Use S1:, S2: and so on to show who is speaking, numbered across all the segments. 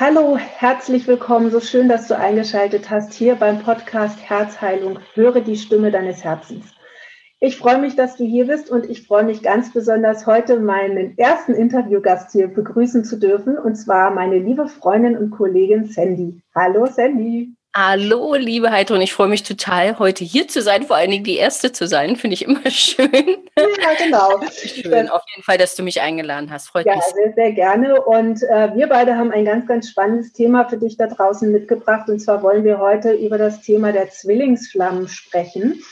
S1: Hallo, herzlich willkommen. So schön, dass du eingeschaltet hast hier beim Podcast Herzheilung. Höre die Stimme deines Herzens. Ich freue mich, dass du hier bist und ich freue mich ganz besonders, heute meinen ersten Interviewgast hier begrüßen zu dürfen und zwar meine liebe Freundin und Kollegin Sandy. Hallo, Sandy.
S2: Hallo, liebe Heidrun, ich freue mich total, heute hier zu sein, vor allen Dingen die Erste zu sein, finde ich immer schön. Ja, genau. Schön, auf jeden Fall, dass du mich eingeladen hast,
S1: freut ja, mich. Ja, sehr, sehr gerne und äh, wir beide haben ein ganz, ganz spannendes Thema für dich da draußen mitgebracht und zwar wollen wir heute über das Thema der Zwillingsflammen sprechen.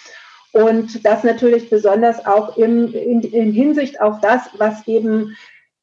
S1: Und das natürlich besonders auch im, in, in Hinsicht auf das, was eben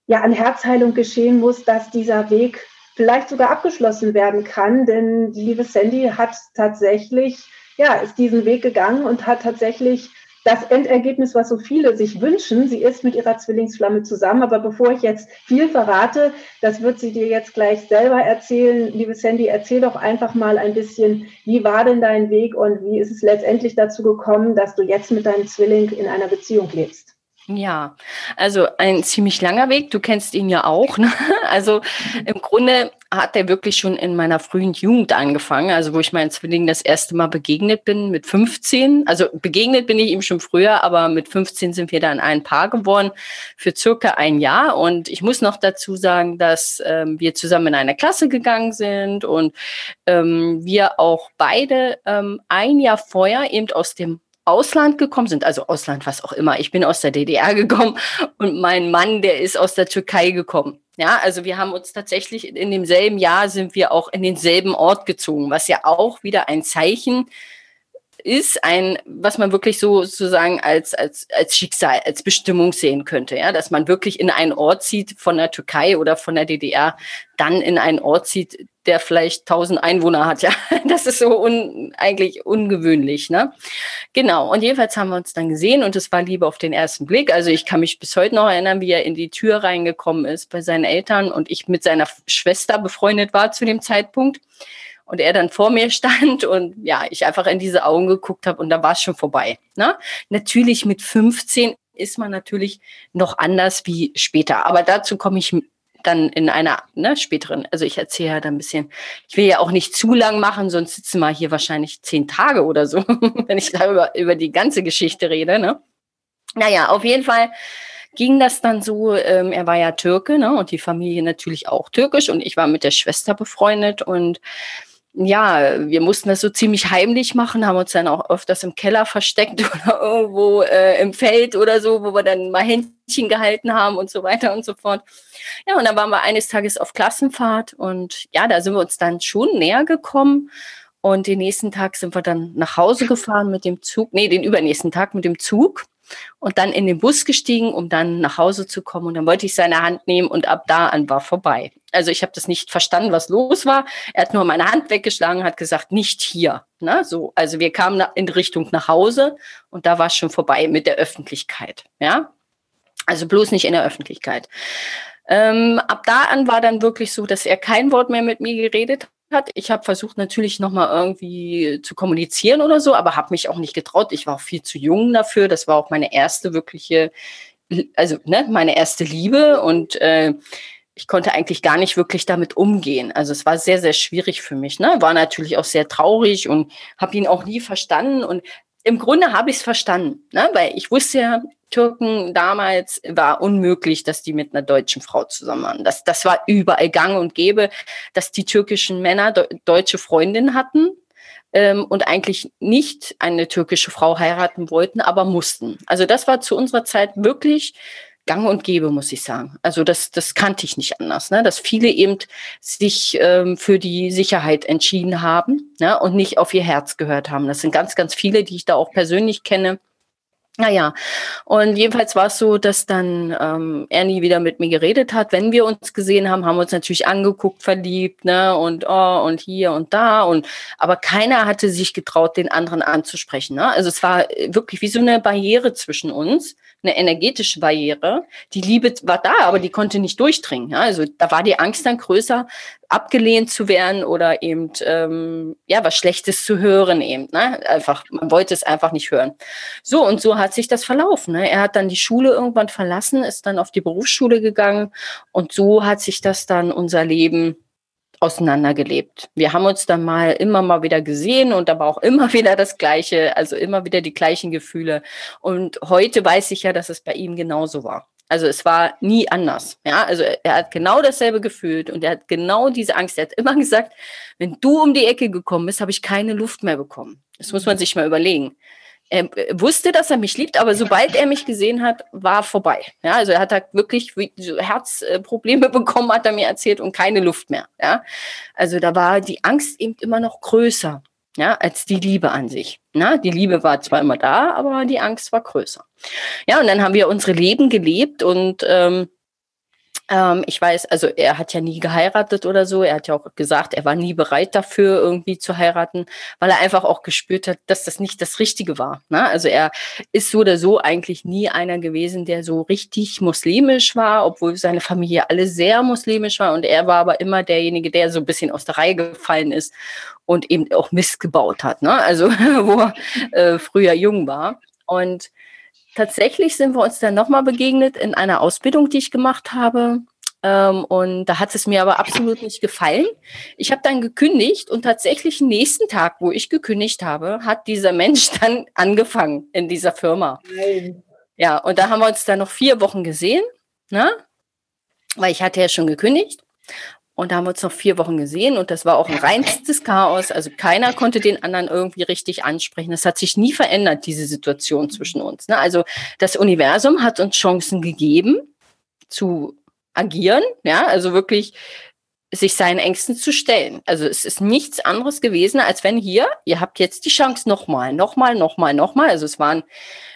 S1: ja an Herzheilung geschehen muss, dass dieser Weg vielleicht sogar abgeschlossen werden kann, denn die liebe Sandy hat tatsächlich, ja, ist diesen Weg gegangen und hat tatsächlich das Endergebnis, was so viele sich wünschen. Sie ist mit ihrer Zwillingsflamme zusammen. Aber bevor ich jetzt viel verrate, das wird sie dir jetzt gleich selber erzählen. Liebe Sandy, erzähl doch einfach mal ein bisschen, wie war denn dein Weg und wie ist es letztendlich dazu gekommen, dass du jetzt mit deinem Zwilling in einer Beziehung lebst?
S2: Ja, also ein ziemlich langer Weg. Du kennst ihn ja auch. Ne? Also im Grunde hat er wirklich schon in meiner frühen Jugend angefangen, also wo ich meinen Zwilling das erste Mal begegnet bin mit 15. Also begegnet bin ich ihm schon früher, aber mit 15 sind wir dann ein Paar geworden für circa ein Jahr. Und ich muss noch dazu sagen, dass ähm, wir zusammen in eine Klasse gegangen sind und ähm, wir auch beide ähm, ein Jahr vorher eben aus dem Ausland gekommen sind, also Ausland, was auch immer. Ich bin aus der DDR gekommen und mein Mann, der ist aus der Türkei gekommen. Ja, also wir haben uns tatsächlich in demselben Jahr sind wir auch in denselben Ort gezogen, was ja auch wieder ein Zeichen ist ein, was man wirklich so sozusagen als, als, als Schicksal, als Bestimmung sehen könnte, ja, dass man wirklich in einen Ort zieht von der Türkei oder von der DDR, dann in einen Ort zieht, der vielleicht tausend Einwohner hat, ja. Das ist so un, eigentlich ungewöhnlich, ne? Genau. Und jedenfalls haben wir uns dann gesehen und es war Liebe auf den ersten Blick. Also ich kann mich bis heute noch erinnern, wie er in die Tür reingekommen ist bei seinen Eltern und ich mit seiner Schwester befreundet war zu dem Zeitpunkt und er dann vor mir stand und ja, ich einfach in diese Augen geguckt habe und da war es schon vorbei. Ne? Natürlich mit 15 ist man natürlich noch anders wie später, aber dazu komme ich dann in einer ne, späteren, also ich erzähle ja dann ein bisschen, ich will ja auch nicht zu lang machen, sonst sitzen wir hier wahrscheinlich zehn Tage oder so, wenn ich da über, über die ganze Geschichte rede. Ne? Naja, auf jeden Fall ging das dann so, ähm, er war ja Türke ne, und die Familie natürlich auch türkisch und ich war mit der Schwester befreundet und ja, wir mussten das so ziemlich heimlich machen, haben uns dann auch öfters im Keller versteckt oder irgendwo äh, im Feld oder so, wo wir dann mal Händchen gehalten haben und so weiter und so fort. Ja, und dann waren wir eines Tages auf Klassenfahrt und ja, da sind wir uns dann schon näher gekommen. Und den nächsten Tag sind wir dann nach Hause gefahren mit dem Zug, nee, den übernächsten Tag mit dem Zug und dann in den Bus gestiegen, um dann nach Hause zu kommen. Und dann wollte ich seine Hand nehmen und ab da an war vorbei. Also ich habe das nicht verstanden, was los war. Er hat nur meine Hand weggeschlagen, hat gesagt, nicht hier. Ne? So, also wir kamen in Richtung nach Hause und da war es schon vorbei mit der Öffentlichkeit. Ja, also bloß nicht in der Öffentlichkeit. Ähm, ab da an war dann wirklich so, dass er kein Wort mehr mit mir geredet hat. Ich habe versucht natürlich nochmal irgendwie zu kommunizieren oder so, aber habe mich auch nicht getraut. Ich war auch viel zu jung dafür. Das war auch meine erste wirkliche, also ne, meine erste Liebe und äh, ich konnte eigentlich gar nicht wirklich damit umgehen. Also es war sehr, sehr schwierig für mich. Ne? War natürlich auch sehr traurig und habe ihn auch nie verstanden. Und im Grunde habe ich es verstanden, ne? weil ich wusste ja, Türken damals war unmöglich, dass die mit einer deutschen Frau zusammen waren. Das, das war überall gang und gäbe, dass die türkischen Männer de deutsche Freundinnen hatten ähm, und eigentlich nicht eine türkische Frau heiraten wollten, aber mussten. Also das war zu unserer Zeit wirklich gang und gäbe, muss ich sagen. Also das, das kannte ich nicht anders, ne? dass viele eben sich ähm, für die Sicherheit entschieden haben ne? und nicht auf ihr Herz gehört haben. Das sind ganz, ganz viele, die ich da auch persönlich kenne naja, und jedenfalls war es so, dass dann ähm, er nie wieder mit mir geredet hat. Wenn wir uns gesehen haben, haben wir uns natürlich angeguckt, verliebt, ne, und oh, und hier und da. Und aber keiner hatte sich getraut, den anderen anzusprechen. Ne? Also es war wirklich wie so eine Barriere zwischen uns eine energetische Barriere. Die Liebe war da, aber die konnte nicht durchdringen. Ja? Also da war die Angst dann größer, abgelehnt zu werden oder eben ähm, ja was Schlechtes zu hören eben. Ne? Einfach, man wollte es einfach nicht hören. So und so hat sich das verlaufen. Ne? Er hat dann die Schule irgendwann verlassen, ist dann auf die Berufsschule gegangen und so hat sich das dann unser Leben auseinandergelebt. Wir haben uns dann mal immer mal wieder gesehen und aber auch immer wieder das Gleiche, also immer wieder die gleichen Gefühle. Und heute weiß ich ja, dass es bei ihm genauso war. Also es war nie anders. Ja, also er hat genau dasselbe gefühlt und er hat genau diese Angst. Er hat immer gesagt, wenn du um die Ecke gekommen bist, habe ich keine Luft mehr bekommen. Das muss man sich mal überlegen. Er wusste, dass er mich liebt, aber sobald er mich gesehen hat, war vorbei. Ja, also er hat halt wirklich Herzprobleme bekommen, hat er mir erzählt und keine Luft mehr. Ja, also da war die Angst eben immer noch größer ja, als die Liebe an sich. Na, die Liebe war zwar immer da, aber die Angst war größer. Ja, und dann haben wir unsere Leben gelebt und ähm, ähm, ich weiß, also er hat ja nie geheiratet oder so. Er hat ja auch gesagt, er war nie bereit dafür, irgendwie zu heiraten, weil er einfach auch gespürt hat, dass das nicht das Richtige war. Ne? Also er ist so oder so eigentlich nie einer gewesen, der so richtig muslimisch war, obwohl seine Familie alle sehr muslimisch war. Und er war aber immer derjenige, der so ein bisschen aus der Reihe gefallen ist und eben auch Mist gebaut hat. Ne? Also wo er äh, früher jung war. Und tatsächlich sind wir uns dann nochmal begegnet in einer Ausbildung, die ich gemacht habe. Ähm, und da hat es mir aber absolut nicht gefallen. Ich habe dann gekündigt und tatsächlich nächsten Tag, wo ich gekündigt habe, hat dieser Mensch dann angefangen in dieser Firma. Nein. Ja, und da haben wir uns dann noch vier Wochen gesehen, ne? weil ich hatte ja schon gekündigt. Und da haben wir uns noch vier Wochen gesehen und das war auch ein reinstes Chaos. Also keiner konnte den anderen irgendwie richtig ansprechen. Das hat sich nie verändert, diese Situation zwischen uns. Ne? Also das Universum hat uns Chancen gegeben zu agieren, ja, also wirklich sich seinen Ängsten zu stellen. Also es ist nichts anderes gewesen, als wenn hier, ihr habt jetzt die Chance nochmal, nochmal, nochmal, nochmal. Also es waren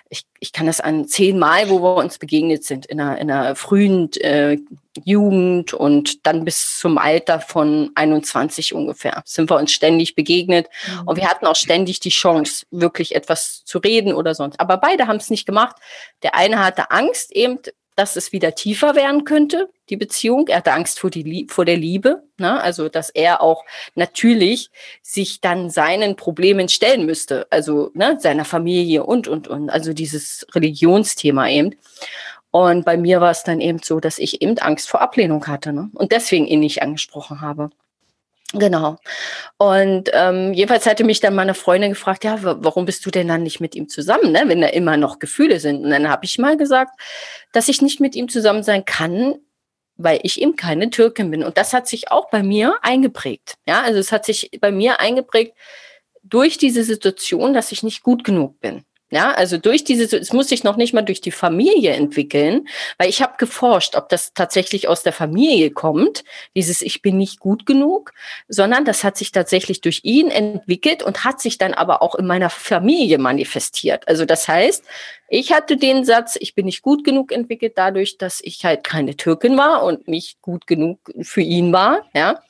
S2: ich, ich kann das an zehnmal, wo wir uns begegnet sind, in einer, in einer frühen äh, Jugend und dann bis zum Alter von 21 ungefähr sind wir uns ständig begegnet. Mhm. Und wir hatten auch ständig die Chance, wirklich etwas zu reden oder sonst. Aber beide haben es nicht gemacht. Der eine hatte Angst, eben dass es wieder tiefer werden könnte, die Beziehung. Er hatte Angst vor, die, vor der Liebe, ne? also dass er auch natürlich sich dann seinen Problemen stellen müsste, also ne, seiner Familie und, und, und, also dieses Religionsthema eben. Und bei mir war es dann eben so, dass ich eben Angst vor Ablehnung hatte ne? und deswegen ihn nicht angesprochen habe. Genau. Und ähm, jedenfalls hatte mich dann meine Freundin gefragt, ja, warum bist du denn dann nicht mit ihm zusammen, ne, wenn da immer noch Gefühle sind? Und dann habe ich mal gesagt, dass ich nicht mit ihm zusammen sein kann, weil ich eben keine Türkin bin. Und das hat sich auch bei mir eingeprägt. Ja, also es hat sich bei mir eingeprägt durch diese Situation, dass ich nicht gut genug bin. Ja, also durch diese, es muss sich noch nicht mal durch die Familie entwickeln, weil ich habe geforscht, ob das tatsächlich aus der Familie kommt, dieses Ich bin nicht gut genug, sondern das hat sich tatsächlich durch ihn entwickelt und hat sich dann aber auch in meiner Familie manifestiert. Also das heißt, ich hatte den Satz, ich bin nicht gut genug entwickelt dadurch, dass ich halt keine Türkin war und nicht gut genug für ihn war, ja.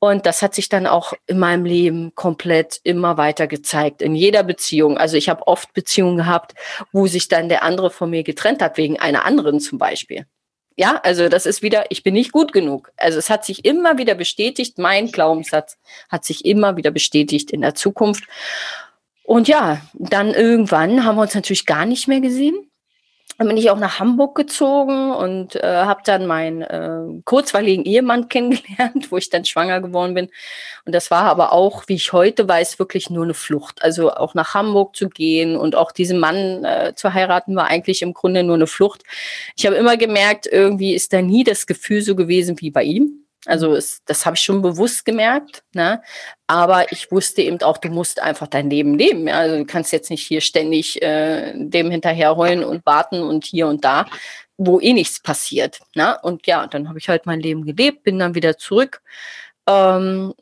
S2: Und das hat sich dann auch in meinem Leben komplett immer weiter gezeigt, in jeder Beziehung. Also ich habe oft Beziehungen gehabt, wo sich dann der andere von mir getrennt hat, wegen einer anderen zum Beispiel. Ja, also das ist wieder, ich bin nicht gut genug. Also es hat sich immer wieder bestätigt, mein Glaubenssatz hat sich immer wieder bestätigt in der Zukunft. Und ja, dann irgendwann haben wir uns natürlich gar nicht mehr gesehen. Dann bin ich auch nach Hamburg gezogen und äh, habe dann meinen äh, kurzweiligen Ehemann kennengelernt, wo ich dann schwanger geworden bin. Und das war aber auch, wie ich heute weiß, wirklich nur eine Flucht. Also auch nach Hamburg zu gehen und auch diesen Mann äh, zu heiraten, war eigentlich im Grunde nur eine Flucht. Ich habe immer gemerkt, irgendwie ist da nie das Gefühl so gewesen wie bei ihm. Also es, das habe ich schon bewusst gemerkt. Ne? Aber ich wusste eben auch, du musst einfach dein Leben leben. Also du kannst jetzt nicht hier ständig äh, dem hinterherheulen und warten und hier und da, wo eh nichts passiert. Ne? Und ja, dann habe ich halt mein Leben gelebt, bin dann wieder zurück. Ähm,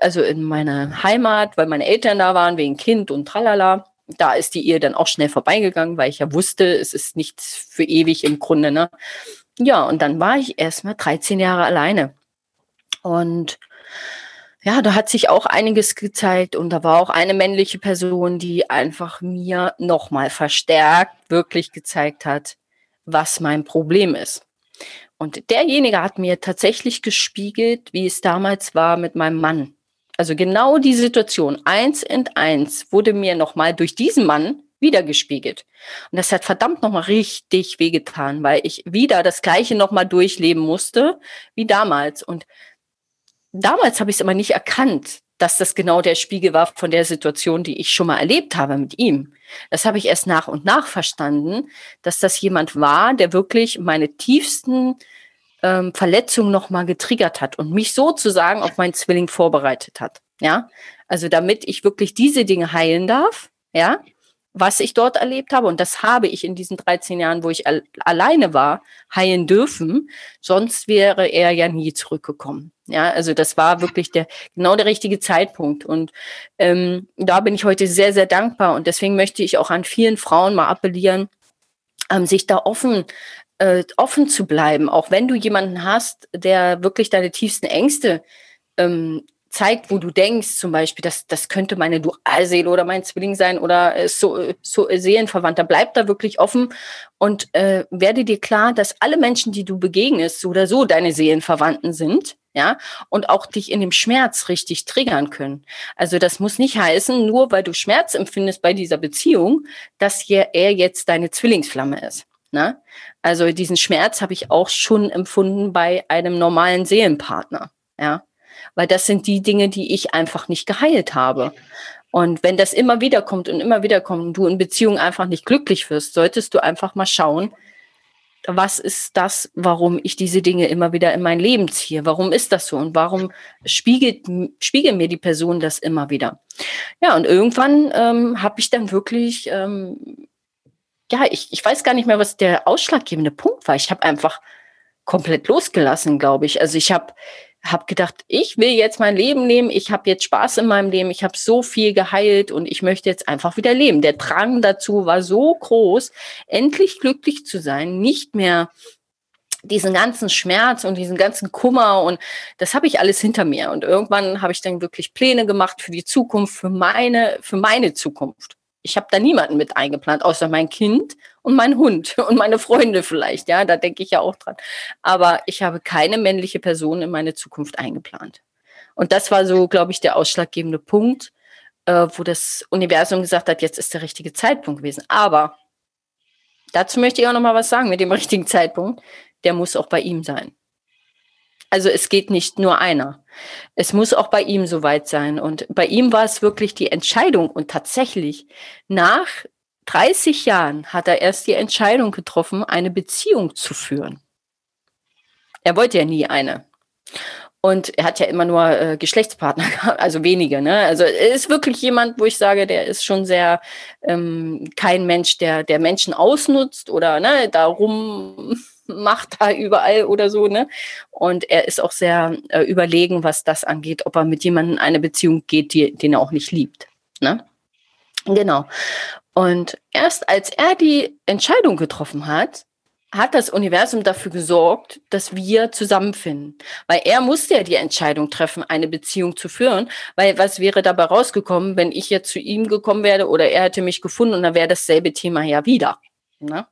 S2: also in meine Heimat, weil meine Eltern da waren, wegen Kind und tralala da ist die Ehe dann auch schnell vorbeigegangen, weil ich ja wusste, es ist nichts für ewig im Grunde. Ne? Ja, und dann war ich erstmal 13 Jahre alleine. Und ja, da hat sich auch einiges gezeigt und da war auch eine männliche Person, die einfach mir nochmal verstärkt wirklich gezeigt hat, was mein Problem ist. Und derjenige hat mir tatsächlich gespiegelt, wie es damals war mit meinem Mann. Also genau die Situation, eins in eins, wurde mir nochmal durch diesen Mann wiedergespiegelt. Und das hat verdammt nochmal richtig wehgetan, weil ich wieder das Gleiche nochmal durchleben musste wie damals. Und damals habe ich es aber nicht erkannt, dass das genau der Spiegel war von der Situation, die ich schon mal erlebt habe mit ihm. Das habe ich erst nach und nach verstanden, dass das jemand war, der wirklich meine tiefsten ähm, Verletzungen nochmal getriggert hat und mich sozusagen auf meinen Zwilling vorbereitet hat. Ja, also damit ich wirklich diese Dinge heilen darf, ja, was ich dort erlebt habe. Und das habe ich in diesen 13 Jahren, wo ich al alleine war, heilen dürfen. Sonst wäre er ja nie zurückgekommen. Ja, also das war wirklich der, genau der richtige Zeitpunkt. Und ähm, da bin ich heute sehr, sehr dankbar. Und deswegen möchte ich auch an vielen Frauen mal appellieren, ähm, sich da offen äh, offen zu bleiben, auch wenn du jemanden hast, der wirklich deine tiefsten Ängste ähm, zeigt, wo du denkst, zum Beispiel, das, das könnte meine Dualseele oder mein Zwilling sein oder äh, so, so Seelenverwandter. Bleib da wirklich offen und äh, werde dir klar, dass alle Menschen, die du begegnest, so oder so deine Seelenverwandten sind, ja, und auch dich in dem Schmerz richtig triggern können. Also das muss nicht heißen, nur weil du Schmerz empfindest bei dieser Beziehung, dass hier er jetzt deine Zwillingsflamme ist. Ne? Also diesen Schmerz habe ich auch schon empfunden bei einem normalen Seelenpartner, ja weil das sind die Dinge, die ich einfach nicht geheilt habe. Und wenn das immer wieder kommt und immer wieder kommt und du in Beziehung einfach nicht glücklich wirst, solltest du einfach mal schauen, was ist das, warum ich diese Dinge immer wieder in mein Leben ziehe? Warum ist das so? Und warum spiegelt, spiegelt mir die Person das immer wieder? Ja, und irgendwann ähm, habe ich dann wirklich, ähm, ja, ich, ich weiß gar nicht mehr, was der ausschlaggebende Punkt war. Ich habe einfach komplett losgelassen, glaube ich. Also ich habe habe gedacht, ich will jetzt mein Leben nehmen, ich habe jetzt Spaß in meinem Leben, ich habe so viel geheilt und ich möchte jetzt einfach wieder leben. Der Drang dazu war so groß, endlich glücklich zu sein, nicht mehr diesen ganzen Schmerz und diesen ganzen Kummer und das habe ich alles hinter mir und irgendwann habe ich dann wirklich Pläne gemacht für die Zukunft, für meine für meine Zukunft ich habe da niemanden mit eingeplant, außer mein Kind und mein Hund und meine Freunde vielleicht. Ja, da denke ich ja auch dran. Aber ich habe keine männliche Person in meine Zukunft eingeplant. Und das war so, glaube ich, der ausschlaggebende Punkt, äh, wo das Universum gesagt hat, jetzt ist der richtige Zeitpunkt gewesen. Aber dazu möchte ich auch noch mal was sagen mit dem richtigen Zeitpunkt. Der muss auch bei ihm sein. Also es geht nicht nur einer. Es muss auch bei ihm soweit sein. Und bei ihm war es wirklich die Entscheidung. Und tatsächlich, nach 30 Jahren hat er erst die Entscheidung getroffen, eine Beziehung zu führen. Er wollte ja nie eine. Und er hat ja immer nur äh, Geschlechtspartner gehabt, also wenige. Ne? Also er ist wirklich jemand, wo ich sage, der ist schon sehr ähm, kein Mensch, der, der Menschen ausnutzt oder ne, darum macht da überall oder so, ne? Und er ist auch sehr äh, überlegen, was das angeht, ob er mit jemandem eine Beziehung geht, die, den er auch nicht liebt, ne? Genau. Und erst als er die Entscheidung getroffen hat, hat das Universum dafür gesorgt, dass wir zusammenfinden. Weil er musste ja die Entscheidung treffen, eine Beziehung zu führen. Weil was wäre dabei rausgekommen, wenn ich jetzt zu ihm gekommen wäre oder er hätte mich gefunden und dann wäre dasselbe Thema ja wieder. Ne?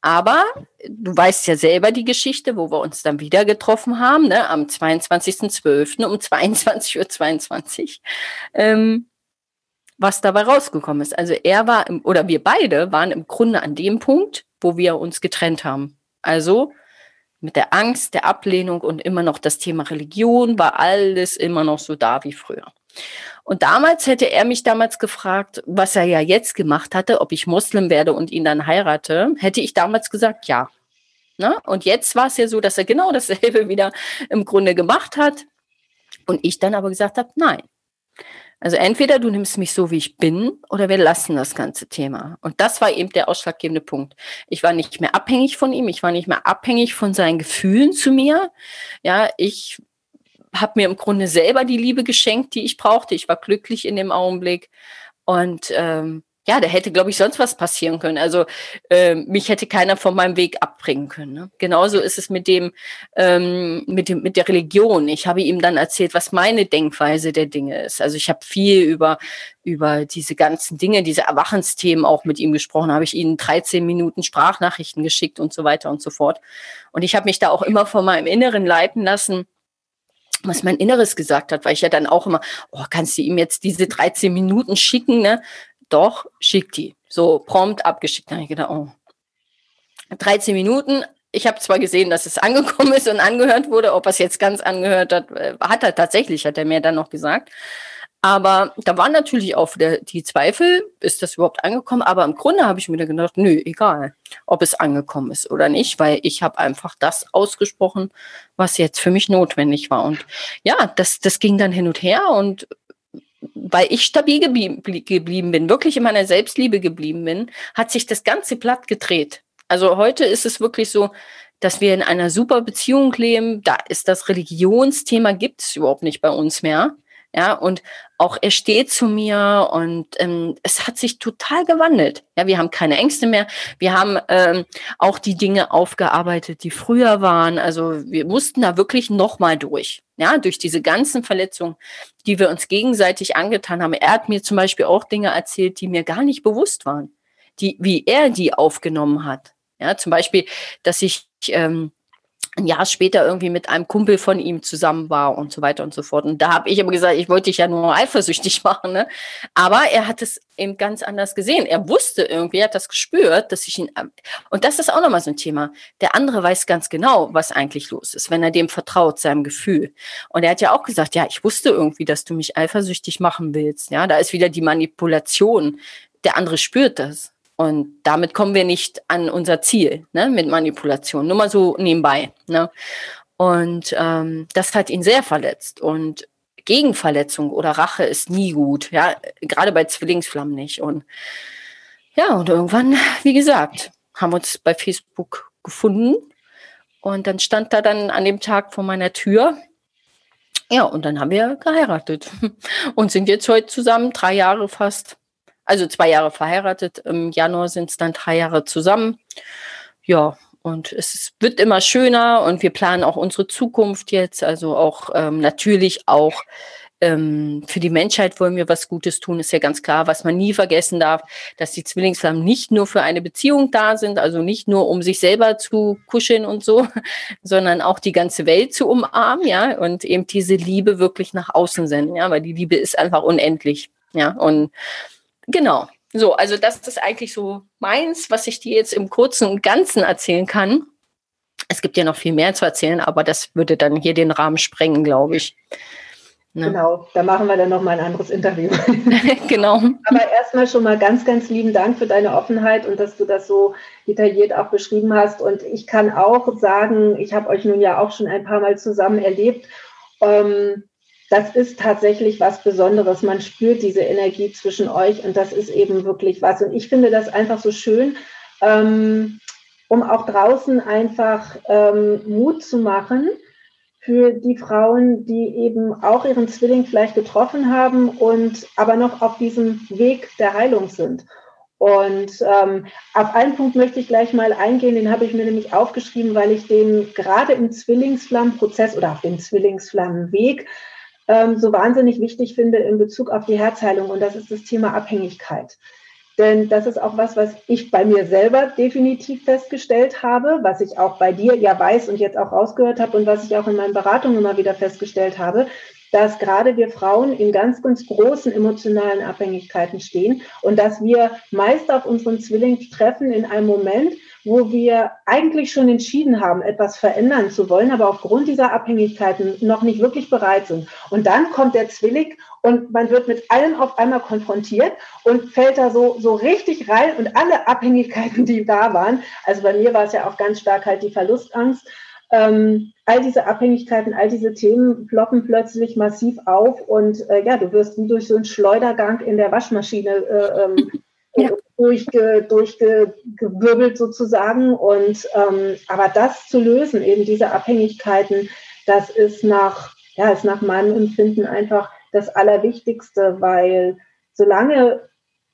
S2: Aber du weißt ja selber die Geschichte, wo wir uns dann wieder getroffen haben, ne, am 22.12. um 22.22 Uhr. 22, ähm, was dabei rausgekommen ist. Also er war, im, oder wir beide waren im Grunde an dem Punkt, wo wir uns getrennt haben. Also mit der Angst, der Ablehnung und immer noch das Thema Religion war alles immer noch so da wie früher. Und damals hätte er mich damals gefragt, was er ja jetzt gemacht hatte, ob ich Muslim werde und ihn dann heirate, hätte ich damals gesagt, ja. Ne? Und jetzt war es ja so, dass er genau dasselbe wieder im Grunde gemacht hat. Und ich dann aber gesagt habe, nein. Also entweder du nimmst mich so, wie ich bin, oder wir lassen das ganze Thema. Und das war eben der ausschlaggebende Punkt. Ich war nicht mehr abhängig von ihm, ich war nicht mehr abhängig von seinen Gefühlen zu mir. Ja, ich habe mir im Grunde selber die Liebe geschenkt, die ich brauchte. Ich war glücklich in dem Augenblick. Und ähm, ja, da hätte, glaube ich, sonst was passieren können. Also äh, mich hätte keiner von meinem Weg abbringen können. Ne? Genauso ist es mit dem, ähm, mit dem, mit der Religion. Ich habe ihm dann erzählt, was meine Denkweise der Dinge ist. Also ich habe viel über über diese ganzen Dinge, diese Erwachensthemen auch mit ihm gesprochen. Habe ich ihm 13 Minuten Sprachnachrichten geschickt und so weiter und so fort. Und ich habe mich da auch immer von meinem Inneren leiten lassen was mein Inneres gesagt hat, weil ich ja dann auch immer, oh, kannst du ihm jetzt diese 13 Minuten schicken, ne? Doch, schick die. So prompt abgeschickt. Dann habe ich gedacht, oh, 13 Minuten, ich habe zwar gesehen, dass es angekommen ist und angehört wurde, ob er es jetzt ganz angehört hat, äh, hat er tatsächlich, hat er mir dann noch gesagt. Aber da waren natürlich auch der, die Zweifel, ist das überhaupt angekommen? Aber im Grunde habe ich mir dann gedacht, nö, egal, ob es angekommen ist oder nicht, weil ich habe einfach das ausgesprochen, was jetzt für mich notwendig war. Und ja, das, das ging dann hin und her und weil ich stabil geblieben, geblieben bin, wirklich in meiner Selbstliebe geblieben bin, hat sich das ganze Blatt gedreht. Also heute ist es wirklich so, dass wir in einer super Beziehung leben. Da ist das Religionsthema gibt es überhaupt nicht bei uns mehr. Ja, und auch er steht zu mir und ähm, es hat sich total gewandelt. Ja, wir haben keine Ängste mehr. Wir haben ähm, auch die Dinge aufgearbeitet, die früher waren. Also wir mussten da wirklich nochmal durch. Ja, durch diese ganzen Verletzungen, die wir uns gegenseitig angetan haben. Er hat mir zum Beispiel auch Dinge erzählt, die mir gar nicht bewusst waren, die, wie er die aufgenommen hat. Ja, zum Beispiel, dass ich ähm, ein Jahr später irgendwie mit einem Kumpel von ihm zusammen war und so weiter und so fort. Und da habe ich aber gesagt, ich wollte dich ja nur eifersüchtig machen. Ne? Aber er hat es eben ganz anders gesehen. Er wusste irgendwie, er hat das gespürt, dass ich ihn. Und das ist auch nochmal so ein Thema. Der andere weiß ganz genau, was eigentlich los ist, wenn er dem vertraut, seinem Gefühl. Und er hat ja auch gesagt, ja, ich wusste irgendwie, dass du mich eifersüchtig machen willst. Ja, da ist wieder die Manipulation. Der andere spürt das. Und damit kommen wir nicht an unser Ziel ne, mit Manipulation. Nur mal so nebenbei. Ne? Und ähm, das hat ihn sehr verletzt. Und Gegenverletzung oder Rache ist nie gut. Ja, gerade bei Zwillingsflammen nicht. Und ja, und irgendwann, wie gesagt, haben wir uns bei Facebook gefunden. Und dann stand er dann an dem Tag vor meiner Tür. Ja, und dann haben wir geheiratet und sind jetzt heute zusammen, drei Jahre fast also zwei Jahre verheiratet. Im Januar sind es dann drei Jahre zusammen. Ja, und es wird immer schöner und wir planen auch unsere Zukunft jetzt. Also auch ähm, natürlich auch ähm, für die Menschheit wollen wir was Gutes tun, ist ja ganz klar. Was man nie vergessen darf, dass die Zwillingsflammen nicht nur für eine Beziehung da sind, also nicht nur um sich selber zu kuscheln und so, sondern auch die ganze Welt zu umarmen, ja, und eben diese Liebe wirklich nach außen senden, ja, weil die Liebe ist einfach unendlich, ja, und Genau. So, also das ist eigentlich so meins, was ich dir jetzt im Kurzen und Ganzen erzählen kann. Es gibt ja noch viel mehr zu erzählen, aber das würde dann hier den Rahmen sprengen, glaube ich.
S1: Ne? Genau, da machen wir dann noch mal ein anderes Interview.
S2: genau.
S1: Aber erstmal schon mal ganz, ganz lieben Dank für deine Offenheit und dass du das so detailliert auch beschrieben hast. Und ich kann auch sagen, ich habe euch nun ja auch schon ein paar Mal zusammen erlebt. Ähm, das ist tatsächlich was Besonderes. Man spürt diese Energie zwischen euch und das ist eben wirklich was. Und ich finde das einfach so schön, ähm, um auch draußen einfach ähm, Mut zu machen für die Frauen, die eben auch ihren Zwilling vielleicht getroffen haben und aber noch auf diesem Weg der Heilung sind. Und ähm, auf einen Punkt möchte ich gleich mal eingehen, den habe ich mir nämlich aufgeschrieben, weil ich den gerade im Zwillingsflammenprozess oder auf dem Zwillingsflammenweg ähm, so wahnsinnig wichtig finde in Bezug auf die Herzheilung. Und das ist das Thema Abhängigkeit. Denn das ist auch was, was ich bei mir selber definitiv festgestellt habe, was ich auch bei dir ja weiß und jetzt auch rausgehört habe und was ich auch in meinen Beratungen immer wieder festgestellt habe, dass gerade wir Frauen in ganz, ganz großen emotionalen Abhängigkeiten stehen und dass wir meist auf unseren Zwilling treffen in einem Moment, wo wir eigentlich schon entschieden haben, etwas verändern zu wollen, aber aufgrund dieser Abhängigkeiten noch nicht wirklich bereit sind. Und dann kommt der Zwillig und man wird mit allem auf einmal konfrontiert und fällt da so, so richtig rein und alle Abhängigkeiten, die da waren, also bei mir war es ja auch ganz stark halt die Verlustangst, ähm, all diese Abhängigkeiten, all diese Themen ploppen plötzlich massiv auf und äh, ja, du wirst wie durch so einen Schleudergang in der Waschmaschine äh, ähm, ja. Durchge, durchgewirbelt sozusagen. Und ähm, aber das zu lösen, eben diese Abhängigkeiten, das ist nach, ja, ist nach meinem Empfinden einfach das Allerwichtigste, weil solange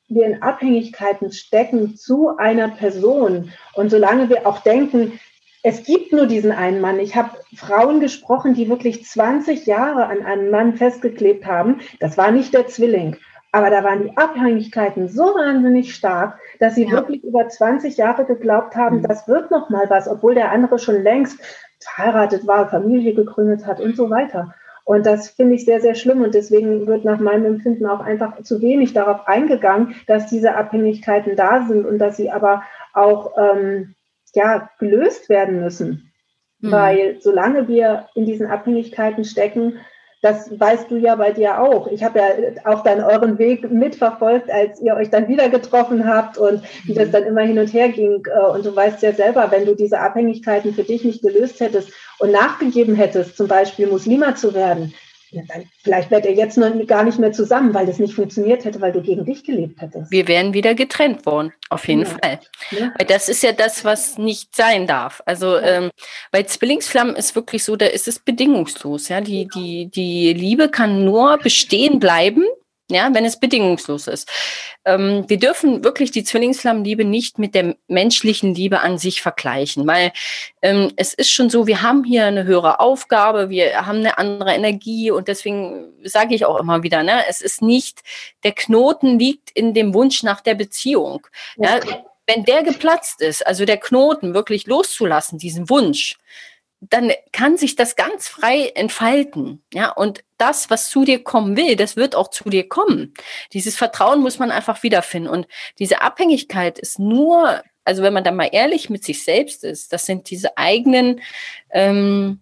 S1: wir in Abhängigkeiten stecken zu einer Person und solange wir auch denken, es gibt nur diesen einen Mann. Ich habe Frauen gesprochen, die wirklich 20 Jahre an einem Mann festgeklebt haben. Das war nicht der Zwilling. Aber da waren die Abhängigkeiten so wahnsinnig stark, dass sie ja. wirklich über 20 Jahre geglaubt haben, mhm. das wird noch mal was, obwohl der andere schon längst verheiratet war, Familie gegründet hat und so weiter. Und das finde ich sehr, sehr schlimm. Und deswegen wird nach meinem Empfinden auch einfach zu wenig darauf eingegangen, dass diese Abhängigkeiten da sind und dass sie aber auch ähm, ja, gelöst werden müssen. Mhm. Weil solange wir in diesen Abhängigkeiten stecken, das weißt du ja bei dir auch. Ich habe ja auch dann euren Weg mitverfolgt, als ihr euch dann wieder getroffen habt und wie das mhm. dann immer hin und her ging. Äh, und du weißt ja selber, wenn du diese Abhängigkeiten für dich nicht gelöst hättest und nachgegeben hättest, zum Beispiel Muslima zu werden, dann, vielleicht wärt ihr jetzt noch gar nicht mehr zusammen, weil das nicht funktioniert hätte, weil du gegen dich gelebt hättest.
S2: Wir wären wieder getrennt worden, auf jeden ja. Fall. Ja. Weil das ist ja das, was nicht sein darf. Also ja. ähm, bei Zwillingsflammen ist wirklich so, da ist es bedingungslos. Ja, die, die, die Liebe kann nur bestehen bleiben, ja, wenn es bedingungslos ist. Ähm, wir dürfen wirklich die Zwillingsflammenliebe nicht mit der menschlichen Liebe an sich vergleichen, weil ähm, es ist schon so, wir haben hier eine höhere Aufgabe, wir haben eine andere Energie und deswegen sage ich auch immer wieder, ne, es ist nicht, der Knoten liegt in dem Wunsch nach der Beziehung. Ja, wenn der geplatzt ist, also der Knoten wirklich loszulassen, diesen Wunsch, dann kann sich das ganz frei entfalten. Ja, und das, was zu dir kommen will, das wird auch zu dir kommen. Dieses Vertrauen muss man einfach wiederfinden. Und diese Abhängigkeit ist nur, also wenn man da mal ehrlich mit sich selbst ist, das sind diese eigenen, ähm,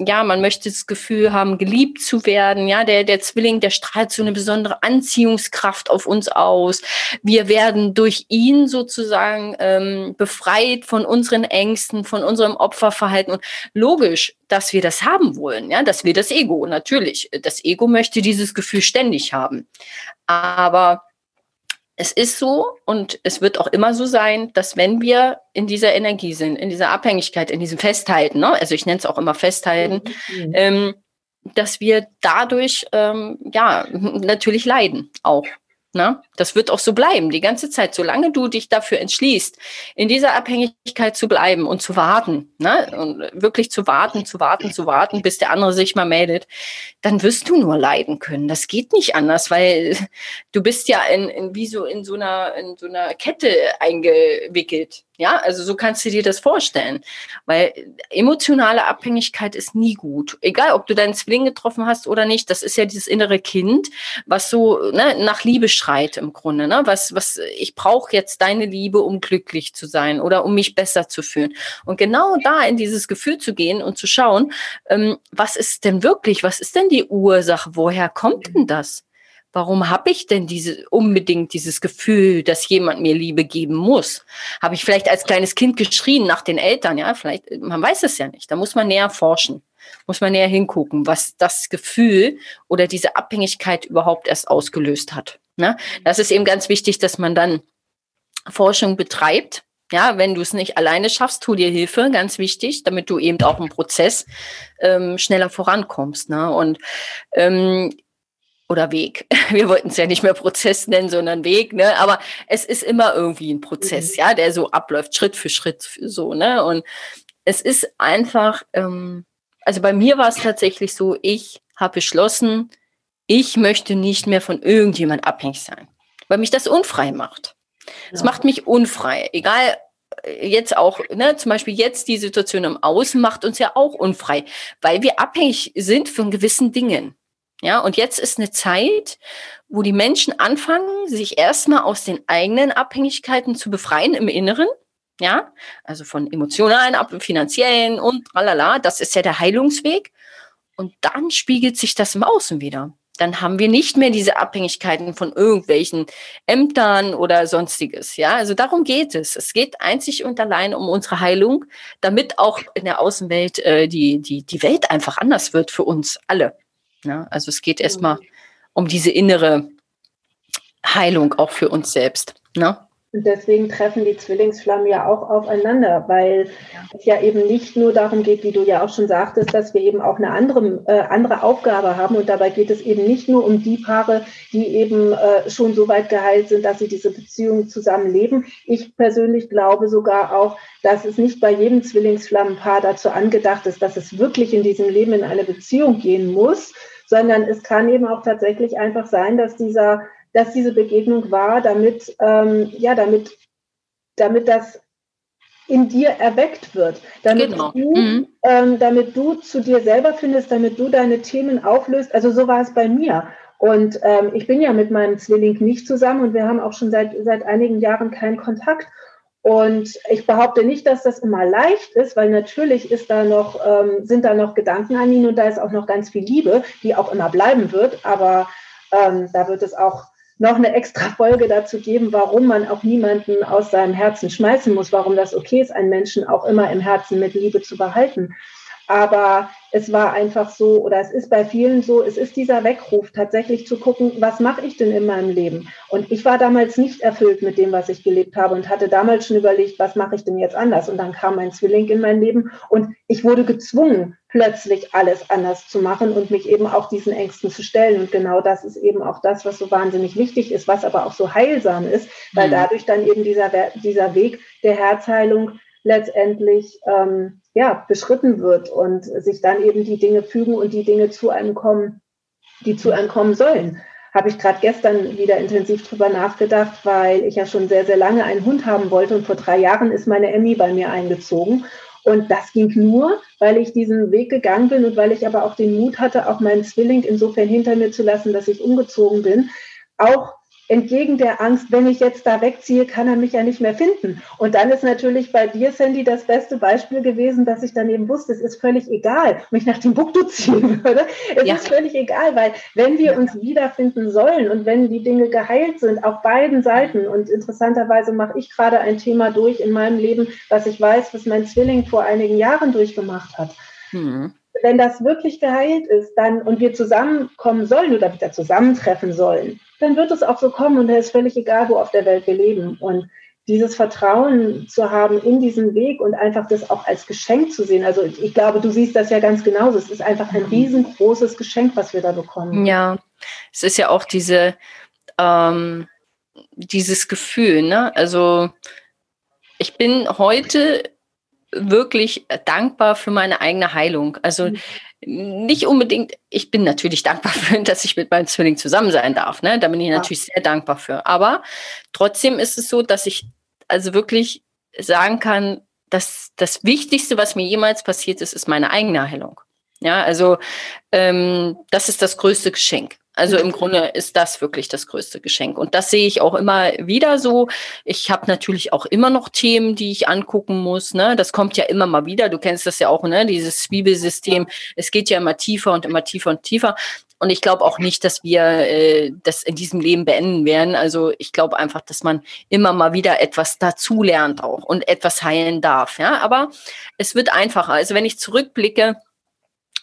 S2: ja, man möchte das Gefühl haben, geliebt zu werden. Ja, der, der Zwilling, der strahlt so eine besondere Anziehungskraft auf uns aus. Wir werden durch ihn sozusagen ähm, befreit von unseren Ängsten, von unserem Opferverhalten. Und logisch, dass wir das haben wollen. Ja, dass wir das Ego, natürlich. Das Ego möchte dieses Gefühl ständig haben. Aber es ist so und es wird auch immer so sein, dass wenn wir in dieser Energie sind, in dieser Abhängigkeit, in diesem Festhalten, ne? also ich nenne es auch immer Festhalten, mhm. ähm, dass wir dadurch ähm, ja natürlich leiden auch. Ne? Das wird auch so bleiben, die ganze Zeit. Solange du dich dafür entschließt, in dieser Abhängigkeit zu bleiben und zu warten, ne? und wirklich zu warten, zu warten, zu warten, bis der andere sich mal meldet, dann wirst du nur leiden können. Das geht nicht anders, weil du bist ja in, in wie so in so einer, in so einer Kette eingewickelt. Ja, also so kannst du dir das vorstellen. Weil emotionale Abhängigkeit ist nie gut. Egal, ob du deinen Zwilling getroffen hast oder nicht, das ist ja dieses innere Kind, was so ne, nach Liebe schreit im Grunde. Ne? Was, was, ich brauche jetzt deine Liebe, um glücklich zu sein oder um mich besser zu fühlen. Und genau da in dieses Gefühl zu gehen und zu schauen, ähm, was ist denn wirklich, was ist denn die Ursache? Woher kommt denn das? Warum habe ich denn diese unbedingt dieses Gefühl, dass jemand mir Liebe geben muss? Habe ich vielleicht als kleines Kind geschrien nach den Eltern? Ja, vielleicht, man weiß es ja nicht. Da muss man näher forschen, muss man näher hingucken, was das Gefühl oder diese Abhängigkeit überhaupt erst ausgelöst hat. Ne? Das ist eben ganz wichtig, dass man dann Forschung betreibt. Ja, wenn du es nicht alleine schaffst, tu dir Hilfe, ganz wichtig, damit du eben auch im Prozess ähm, schneller vorankommst. Ne? Und ähm, oder Weg. Wir wollten es ja nicht mehr Prozess nennen, sondern Weg, ne? Aber es ist immer irgendwie ein Prozess, mhm. ja, der so abläuft, Schritt für Schritt, so, ne? Und es ist einfach, ähm, also bei mir war es tatsächlich so, ich habe beschlossen, ich möchte nicht mehr von irgendjemand abhängig sein, weil mich das unfrei macht. Es ja. macht mich unfrei, egal äh, jetzt auch, ne, zum Beispiel jetzt die Situation im Außen macht uns ja auch unfrei, weil wir abhängig sind von gewissen Dingen. Ja, und jetzt ist eine Zeit, wo die Menschen anfangen, sich erstmal aus den eigenen Abhängigkeiten zu befreien im Inneren. Ja, also von emotionalen, finanziellen und tralala. Das ist ja der Heilungsweg. Und dann spiegelt sich das im Außen wieder. Dann haben wir nicht mehr diese Abhängigkeiten von irgendwelchen Ämtern oder sonstiges. Ja, also darum geht es. Es geht einzig und allein um unsere Heilung, damit auch in der Außenwelt äh, die, die, die Welt einfach anders wird für uns alle. Ja, also es geht erstmal mhm. um diese innere Heilung auch für uns selbst. Ne?
S1: Und deswegen treffen die Zwillingsflammen ja auch aufeinander, weil es ja eben nicht nur darum geht, wie du ja auch schon sagtest, dass wir eben auch eine andere, äh, andere Aufgabe haben. Und dabei geht es eben nicht nur um die Paare, die eben äh, schon so weit geheilt sind, dass sie diese Beziehung zusammenleben. Ich persönlich glaube sogar auch, dass es nicht bei jedem Zwillingsflammenpaar dazu angedacht ist, dass es wirklich in diesem Leben in eine Beziehung gehen muss, sondern es kann eben auch tatsächlich einfach sein, dass dieser, dass diese Begegnung war, damit, ähm, ja, damit, damit das in dir erweckt wird, damit, genau. du, mhm. ähm, damit du zu dir selber findest, damit du deine Themen auflöst. Also so war es bei mir. Und ähm, ich bin ja mit meinem Zwilling nicht zusammen und wir haben auch schon seit, seit einigen Jahren keinen Kontakt. Und ich behaupte nicht, dass das immer leicht ist, weil natürlich ist da noch, ähm, sind da noch Gedanken an ihn und da ist auch noch ganz viel Liebe, die auch immer bleiben wird. Aber ähm, da wird es auch noch eine extra Folge dazu geben, warum man auch niemanden aus seinem Herzen schmeißen muss, warum das okay ist, einen Menschen auch immer im Herzen mit Liebe zu behalten. Aber es war einfach so, oder es ist bei vielen so, es ist dieser Weckruf, tatsächlich zu gucken, was mache ich denn in meinem Leben? Und ich war damals nicht erfüllt mit dem, was ich gelebt habe und hatte damals schon überlegt, was mache ich denn jetzt anders? Und dann kam mein Zwilling in mein Leben und ich wurde gezwungen, plötzlich alles anders zu machen und mich eben auch diesen Ängsten zu stellen. Und genau das ist eben auch das, was so wahnsinnig wichtig ist, was aber auch so heilsam ist, weil mhm. dadurch dann eben dieser, dieser Weg der Herzheilung letztendlich ähm, ja, beschritten wird und sich dann eben die Dinge fügen und die Dinge zu einem kommen, die zu einem kommen sollen. Habe ich gerade gestern wieder intensiv drüber nachgedacht, weil ich ja schon sehr, sehr lange einen Hund haben wollte und vor drei Jahren ist meine Emmy bei mir eingezogen. Und das ging nur, weil ich diesen Weg gegangen bin und weil ich aber auch den Mut hatte, auch meinen Zwilling insofern hinter mir zu lassen, dass ich umgezogen bin. Auch entgegen der Angst, wenn ich jetzt da wegziehe, kann er mich ja nicht mehr finden. Und dann ist natürlich bei dir, Sandy, das beste Beispiel gewesen, dass ich dann eben wusste, es ist völlig egal, mich nach dem Buktu ziehen würde. Es ja. ist völlig egal, weil wenn wir uns wiederfinden sollen und wenn die Dinge geheilt sind, auf beiden Seiten, und interessanterweise mache ich gerade ein Thema durch in meinem Leben, was ich weiß, was mein Zwilling vor einigen Jahren durchgemacht hat. Mhm wenn das wirklich geheilt ist, dann und wir zusammenkommen sollen oder wieder zusammentreffen sollen, dann wird es auch so kommen und es ist völlig egal, wo auf der Welt wir leben. Und dieses Vertrauen zu haben in diesen Weg und einfach das auch als Geschenk zu sehen. Also ich glaube, du siehst das ja ganz genauso. Es ist einfach ein riesengroßes Geschenk, was wir da bekommen.
S2: Ja, es ist ja auch diese, ähm, dieses Gefühl, ne? Also ich bin heute wirklich dankbar für meine eigene Heilung. Also mhm nicht unbedingt, ich bin natürlich dankbar für, dass ich mit meinem Zwilling zusammen sein darf. Ne? Da bin ich ja. natürlich sehr dankbar für. Aber trotzdem ist es so, dass ich also wirklich sagen kann, dass das Wichtigste, was mir jemals passiert ist, ist meine eigene Heilung. Ja, also ähm, das ist das größte Geschenk. Also im Grunde ist das wirklich das größte Geschenk. Und das sehe ich auch immer wieder so. Ich habe natürlich auch immer noch Themen, die ich angucken muss. Ne? Das kommt ja immer mal wieder. Du kennst das ja auch, ne? dieses Zwiebelsystem. Es geht ja immer tiefer und immer tiefer und tiefer. Und ich glaube auch nicht, dass wir äh, das in diesem Leben beenden werden. Also ich glaube einfach, dass man immer mal wieder etwas dazu lernt auch und etwas heilen darf. Ja, aber es wird einfacher. Also wenn ich zurückblicke,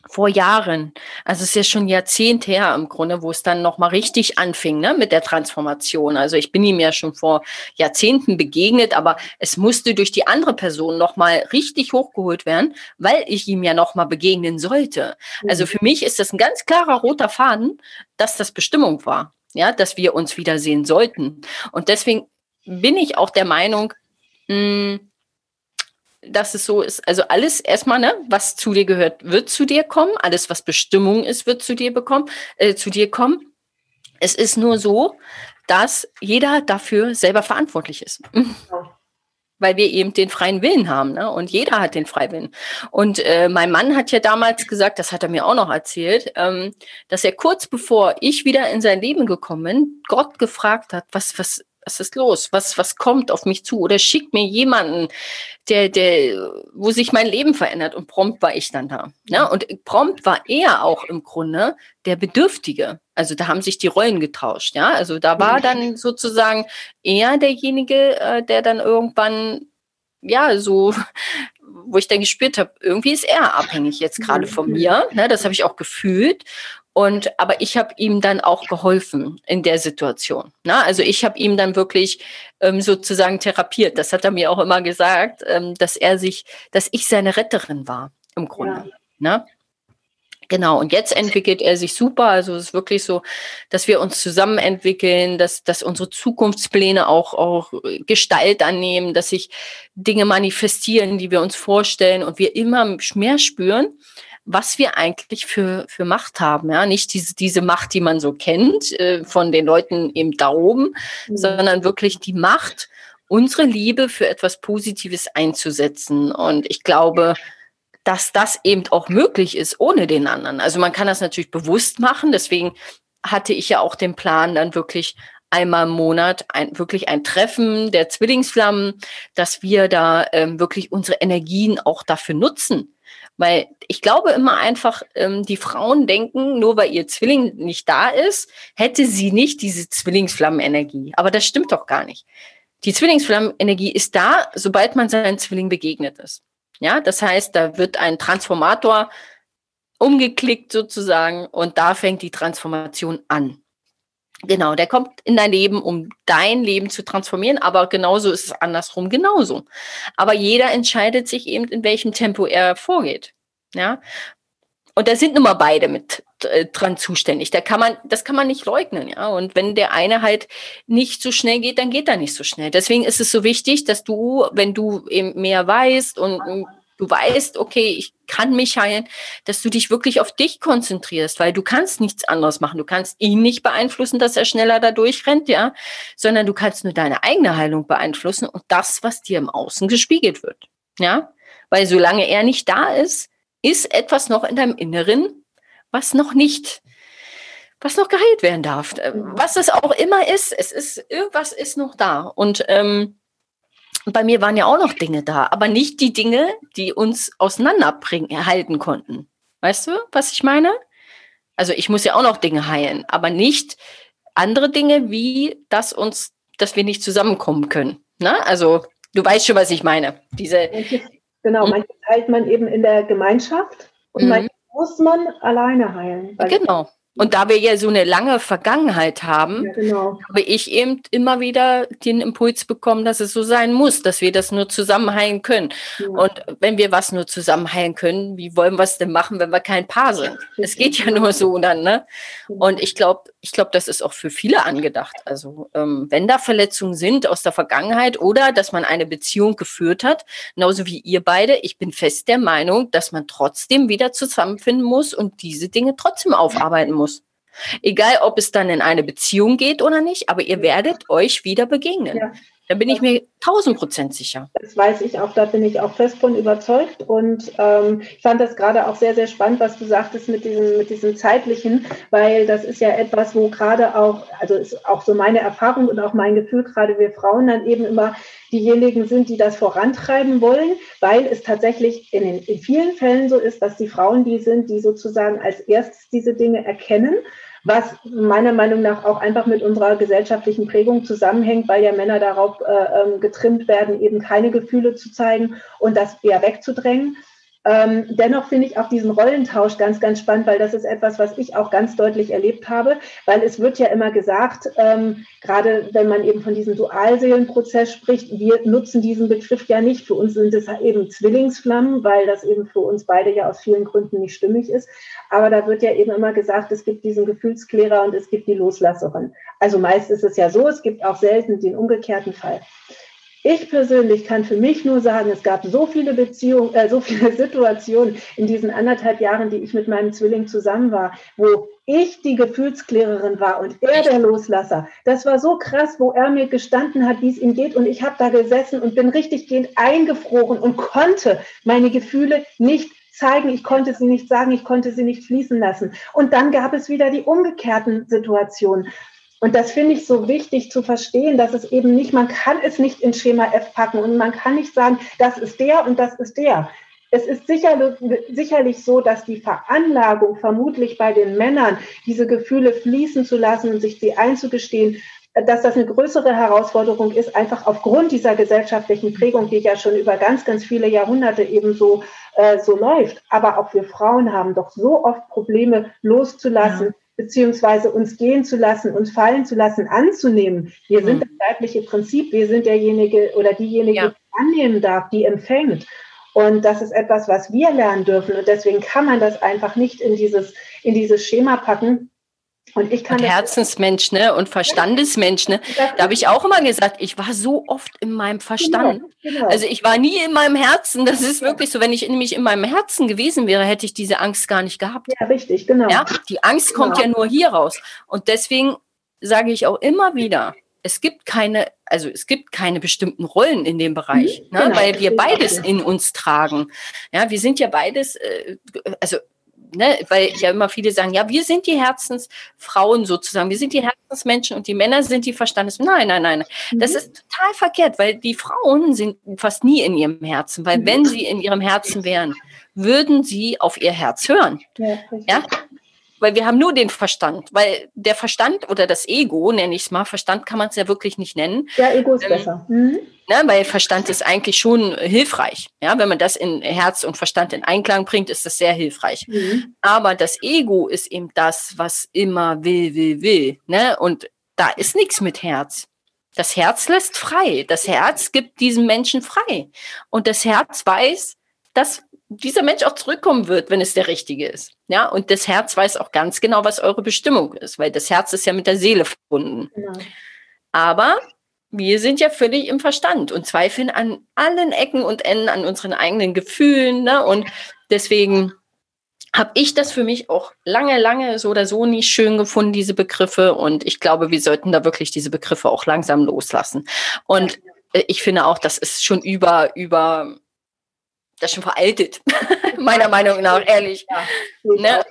S2: vor Jahren, also es ist ja schon Jahrzehnte her im Grunde, wo es dann nochmal richtig anfing ne, mit der Transformation. Also ich bin ihm ja schon vor Jahrzehnten begegnet, aber es musste durch die andere Person nochmal richtig hochgeholt werden, weil ich ihm ja nochmal begegnen sollte. Also mhm. für mich ist das ein ganz klarer roter Faden, dass das Bestimmung war, ja, dass wir uns wiedersehen sollten. Und deswegen bin ich auch der Meinung, mh, hm, dass es so ist. Also alles erstmal, ne, was zu dir gehört, wird zu dir kommen. Alles, was Bestimmung ist, wird zu dir bekommen, äh, zu dir kommen. Es ist nur so, dass jeder dafür selber verantwortlich ist. Weil wir eben den freien Willen haben, ne? Und jeder hat den freien Willen. Und äh, mein Mann hat ja damals gesagt, das hat er mir auch noch erzählt, ähm, dass er kurz bevor ich wieder in sein Leben gekommen bin, Gott gefragt hat, was, was, was ist los? Was, was kommt auf mich zu? Oder schickt mir jemanden, der, der, wo sich mein Leben verändert. Und prompt war ich dann da. Ne? Und prompt war er auch im Grunde der Bedürftige. Also da haben sich die Rollen getauscht. Ja, also da war dann sozusagen er derjenige, äh, der dann irgendwann ja, so, wo ich dann gespürt habe, irgendwie ist er abhängig jetzt gerade von mir. Ne, das habe ich auch gefühlt. Und aber ich habe ihm dann auch geholfen in der Situation. Na, also ich habe ihm dann wirklich ähm, sozusagen therapiert. Das hat er mir auch immer gesagt, ähm, dass er sich, dass ich seine Retterin war im Grunde. Ja. Na? Genau, und jetzt entwickelt er sich super. Also es ist wirklich so, dass wir uns zusammen entwickeln, dass, dass unsere Zukunftspläne auch, auch Gestalt annehmen, dass sich Dinge manifestieren, die wir uns vorstellen und wir immer mehr spüren, was wir eigentlich für, für Macht haben. Ja, nicht diese, diese Macht, die man so kennt äh, von den Leuten eben da oben, mhm. sondern wirklich die Macht, unsere Liebe für etwas Positives einzusetzen. Und ich glaube, dass das eben auch möglich ist ohne den anderen. Also man kann das natürlich bewusst machen. Deswegen hatte ich ja auch den Plan, dann wirklich einmal im Monat ein, wirklich ein Treffen der Zwillingsflammen, dass wir da ähm, wirklich unsere Energien auch dafür nutzen. Weil ich glaube immer einfach, ähm, die Frauen denken, nur weil ihr Zwilling nicht da ist, hätte sie nicht diese Zwillingsflammenenergie. Aber das stimmt doch gar nicht. Die Zwillingsflammenenergie ist da, sobald man seinen Zwilling begegnet ist. Ja, das heißt, da wird ein Transformator umgeklickt sozusagen und da fängt die Transformation an. Genau, der kommt in dein Leben, um dein Leben zu transformieren, aber genauso ist es andersrum genauso. Aber jeder entscheidet sich eben, in welchem Tempo er vorgeht. Ja. Und da sind nun mal beide mit äh, dran zuständig. Da kann man, das kann man nicht leugnen, ja. Und wenn der eine halt nicht so schnell geht, dann geht er nicht so schnell. Deswegen ist es so wichtig, dass du, wenn du eben mehr weißt und du weißt, okay, ich kann mich heilen, dass du dich wirklich auf dich konzentrierst, weil du kannst nichts anderes machen. Du kannst ihn nicht beeinflussen, dass er schneller da durchrennt, ja, sondern du kannst nur deine eigene Heilung beeinflussen und das, was dir im Außen gespiegelt wird, ja. Weil solange er nicht da ist, ist etwas noch in deinem Inneren, was noch nicht was noch geheilt werden darf. Was es auch immer ist, es ist, irgendwas ist noch da. Und ähm, bei mir waren ja auch noch Dinge da, aber nicht die Dinge, die uns auseinanderbringen, erhalten konnten. Weißt du, was ich meine? Also ich muss ja auch noch Dinge heilen, aber nicht andere Dinge, wie dass uns, dass wir nicht zusammenkommen können. Ne? Also du weißt schon, was ich meine. Diese,
S1: genau, hm? manches heilt man eben in der Gemeinschaft und mhm. manches muss man alleine heilen.
S2: Genau. Und da wir ja so eine lange Vergangenheit haben, ja, genau. habe ich eben immer wieder den Impuls bekommen, dass es so sein muss, dass wir das nur zusammen heilen können. Ja. Und wenn wir was nur zusammen heilen können, wie wollen wir es denn machen, wenn wir kein Paar sind? Es geht ja nur so dann, ne? Und ich glaube, ich glaube, das ist auch für viele angedacht. Also ähm, wenn da Verletzungen sind aus der Vergangenheit oder dass man eine Beziehung geführt hat, genauso wie ihr beide, ich bin fest der Meinung, dass man trotzdem wieder zusammenfinden muss und diese Dinge trotzdem aufarbeiten muss. Egal, ob es dann in eine Beziehung geht oder nicht, aber ihr werdet euch wieder begegnen. Ja. Da bin ich mir tausend Prozent sicher.
S1: Das weiß ich auch, da bin ich auch fest von überzeugt. Und ähm, ich fand das gerade auch sehr, sehr spannend, was du sagtest mit diesem, mit diesem zeitlichen, weil das ist ja etwas, wo gerade auch, also ist auch so meine Erfahrung und auch mein Gefühl, gerade wir Frauen dann eben immer diejenigen sind, die das vorantreiben wollen, weil es tatsächlich in, den, in vielen Fällen so ist, dass die Frauen die sind, die sozusagen als erstes diese Dinge erkennen was meiner Meinung nach auch einfach mit unserer gesellschaftlichen Prägung zusammenhängt, weil ja Männer darauf äh, ähm, getrimmt werden, eben keine Gefühle zu zeigen und das eher wegzudrängen. Ähm, dennoch finde ich auch diesen Rollentausch ganz, ganz spannend, weil das ist etwas, was ich auch ganz deutlich erlebt habe, weil es wird ja immer gesagt, ähm, gerade wenn man eben von diesem Dualseelenprozess spricht, wir nutzen diesen Begriff ja nicht. Für uns sind es eben Zwillingsflammen, weil das eben für uns beide ja aus vielen Gründen nicht stimmig ist. Aber da wird ja eben immer gesagt, es gibt diesen Gefühlsklärer und es gibt die Loslasserin. Also meist ist es ja so, es gibt auch selten den umgekehrten Fall. Ich persönlich kann für mich nur sagen, es gab so viele Beziehungen, äh, so viele Situationen in diesen anderthalb Jahren, die ich mit meinem Zwilling zusammen war, wo ich die Gefühlsklärerin war und er der Loslasser. Das war so krass, wo er mir gestanden hat, wie es ihm geht und ich habe da gesessen und bin richtig gehend eingefroren und konnte meine Gefühle nicht zeigen, ich konnte sie nicht sagen, ich konnte sie nicht fließen lassen. Und dann gab es wieder die umgekehrten Situationen. Und das finde ich so wichtig zu verstehen, dass es eben nicht, man kann es nicht in Schema F packen und man kann nicht sagen, das ist der und das ist der. Es ist sicherlich, sicherlich so, dass die Veranlagung vermutlich bei den Männern, diese Gefühle fließen zu lassen und sich sie einzugestehen, dass das eine größere Herausforderung ist, einfach aufgrund dieser gesellschaftlichen Prägung, die ja schon über ganz, ganz viele Jahrhunderte eben so, äh, so läuft. Aber auch wir Frauen haben doch so oft Probleme loszulassen, ja beziehungsweise uns gehen zu lassen, uns fallen zu lassen, anzunehmen. Wir sind mhm. das weibliche Prinzip, wir sind derjenige oder diejenige, ja. die annehmen darf, die empfängt. Und das ist etwas, was wir lernen dürfen. Und deswegen kann man das einfach nicht in dieses, in dieses Schema packen,
S2: und ich kann und Herzensmensch, ne? Und Verstandesmensch, ne? Da habe ich auch immer gesagt, ich war so oft in meinem Verstand. Genau, genau. Also ich war nie in meinem Herzen. Das ist wirklich so. Wenn ich nämlich in meinem Herzen gewesen wäre, hätte ich diese Angst gar nicht gehabt.
S1: Ja, richtig, genau. Ja,
S2: die Angst genau. kommt ja nur hier raus. Und deswegen sage ich auch immer wieder, es gibt keine, also es gibt keine bestimmten Rollen in dem Bereich, mhm, ne? Genau, weil wir beides in uns tragen. Ja, wir sind ja beides, äh, also ne, weil ja immer viele sagen, ja, wir sind die Herzensfrauen sozusagen, wir sind die Herzensmenschen und die Männer sind die Verstandes. Nein, nein, nein. Mhm. Das ist total verkehrt, weil die Frauen sind fast nie in ihrem Herzen, weil mhm. wenn sie in ihrem Herzen wären, würden sie auf ihr Herz hören. Ja, ja? Weil wir haben nur den Verstand, weil der Verstand oder das Ego, nenne ich es mal, Verstand kann man es ja wirklich nicht nennen.
S1: Ja, Ego ist ähm, besser. Mhm.
S2: Ne, weil Verstand ist eigentlich schon hilfreich. Ja, wenn man das in Herz und Verstand in Einklang bringt, ist das sehr hilfreich. Mhm. Aber das Ego ist eben das, was immer will, will, will. Ne? Und da ist nichts mit Herz. Das Herz lässt frei. Das Herz gibt diesem Menschen frei. Und das Herz weiß, dass dieser Mensch auch zurückkommen wird, wenn es der richtige ist. Ja, und das Herz weiß auch ganz genau, was eure Bestimmung ist, weil das Herz ist ja mit der Seele verbunden. Genau. Aber wir sind ja völlig im Verstand und zweifeln an allen Ecken und Enden an unseren eigenen Gefühlen. Ne? Und deswegen habe ich das für mich auch lange, lange so oder so nicht schön gefunden, diese Begriffe. Und ich glaube, wir sollten da wirklich diese Begriffe auch langsam loslassen. Und äh, ich finde auch, das ist schon über, über das ist schon veraltet, meiner Meinung nach, ehrlich. Ja, ne?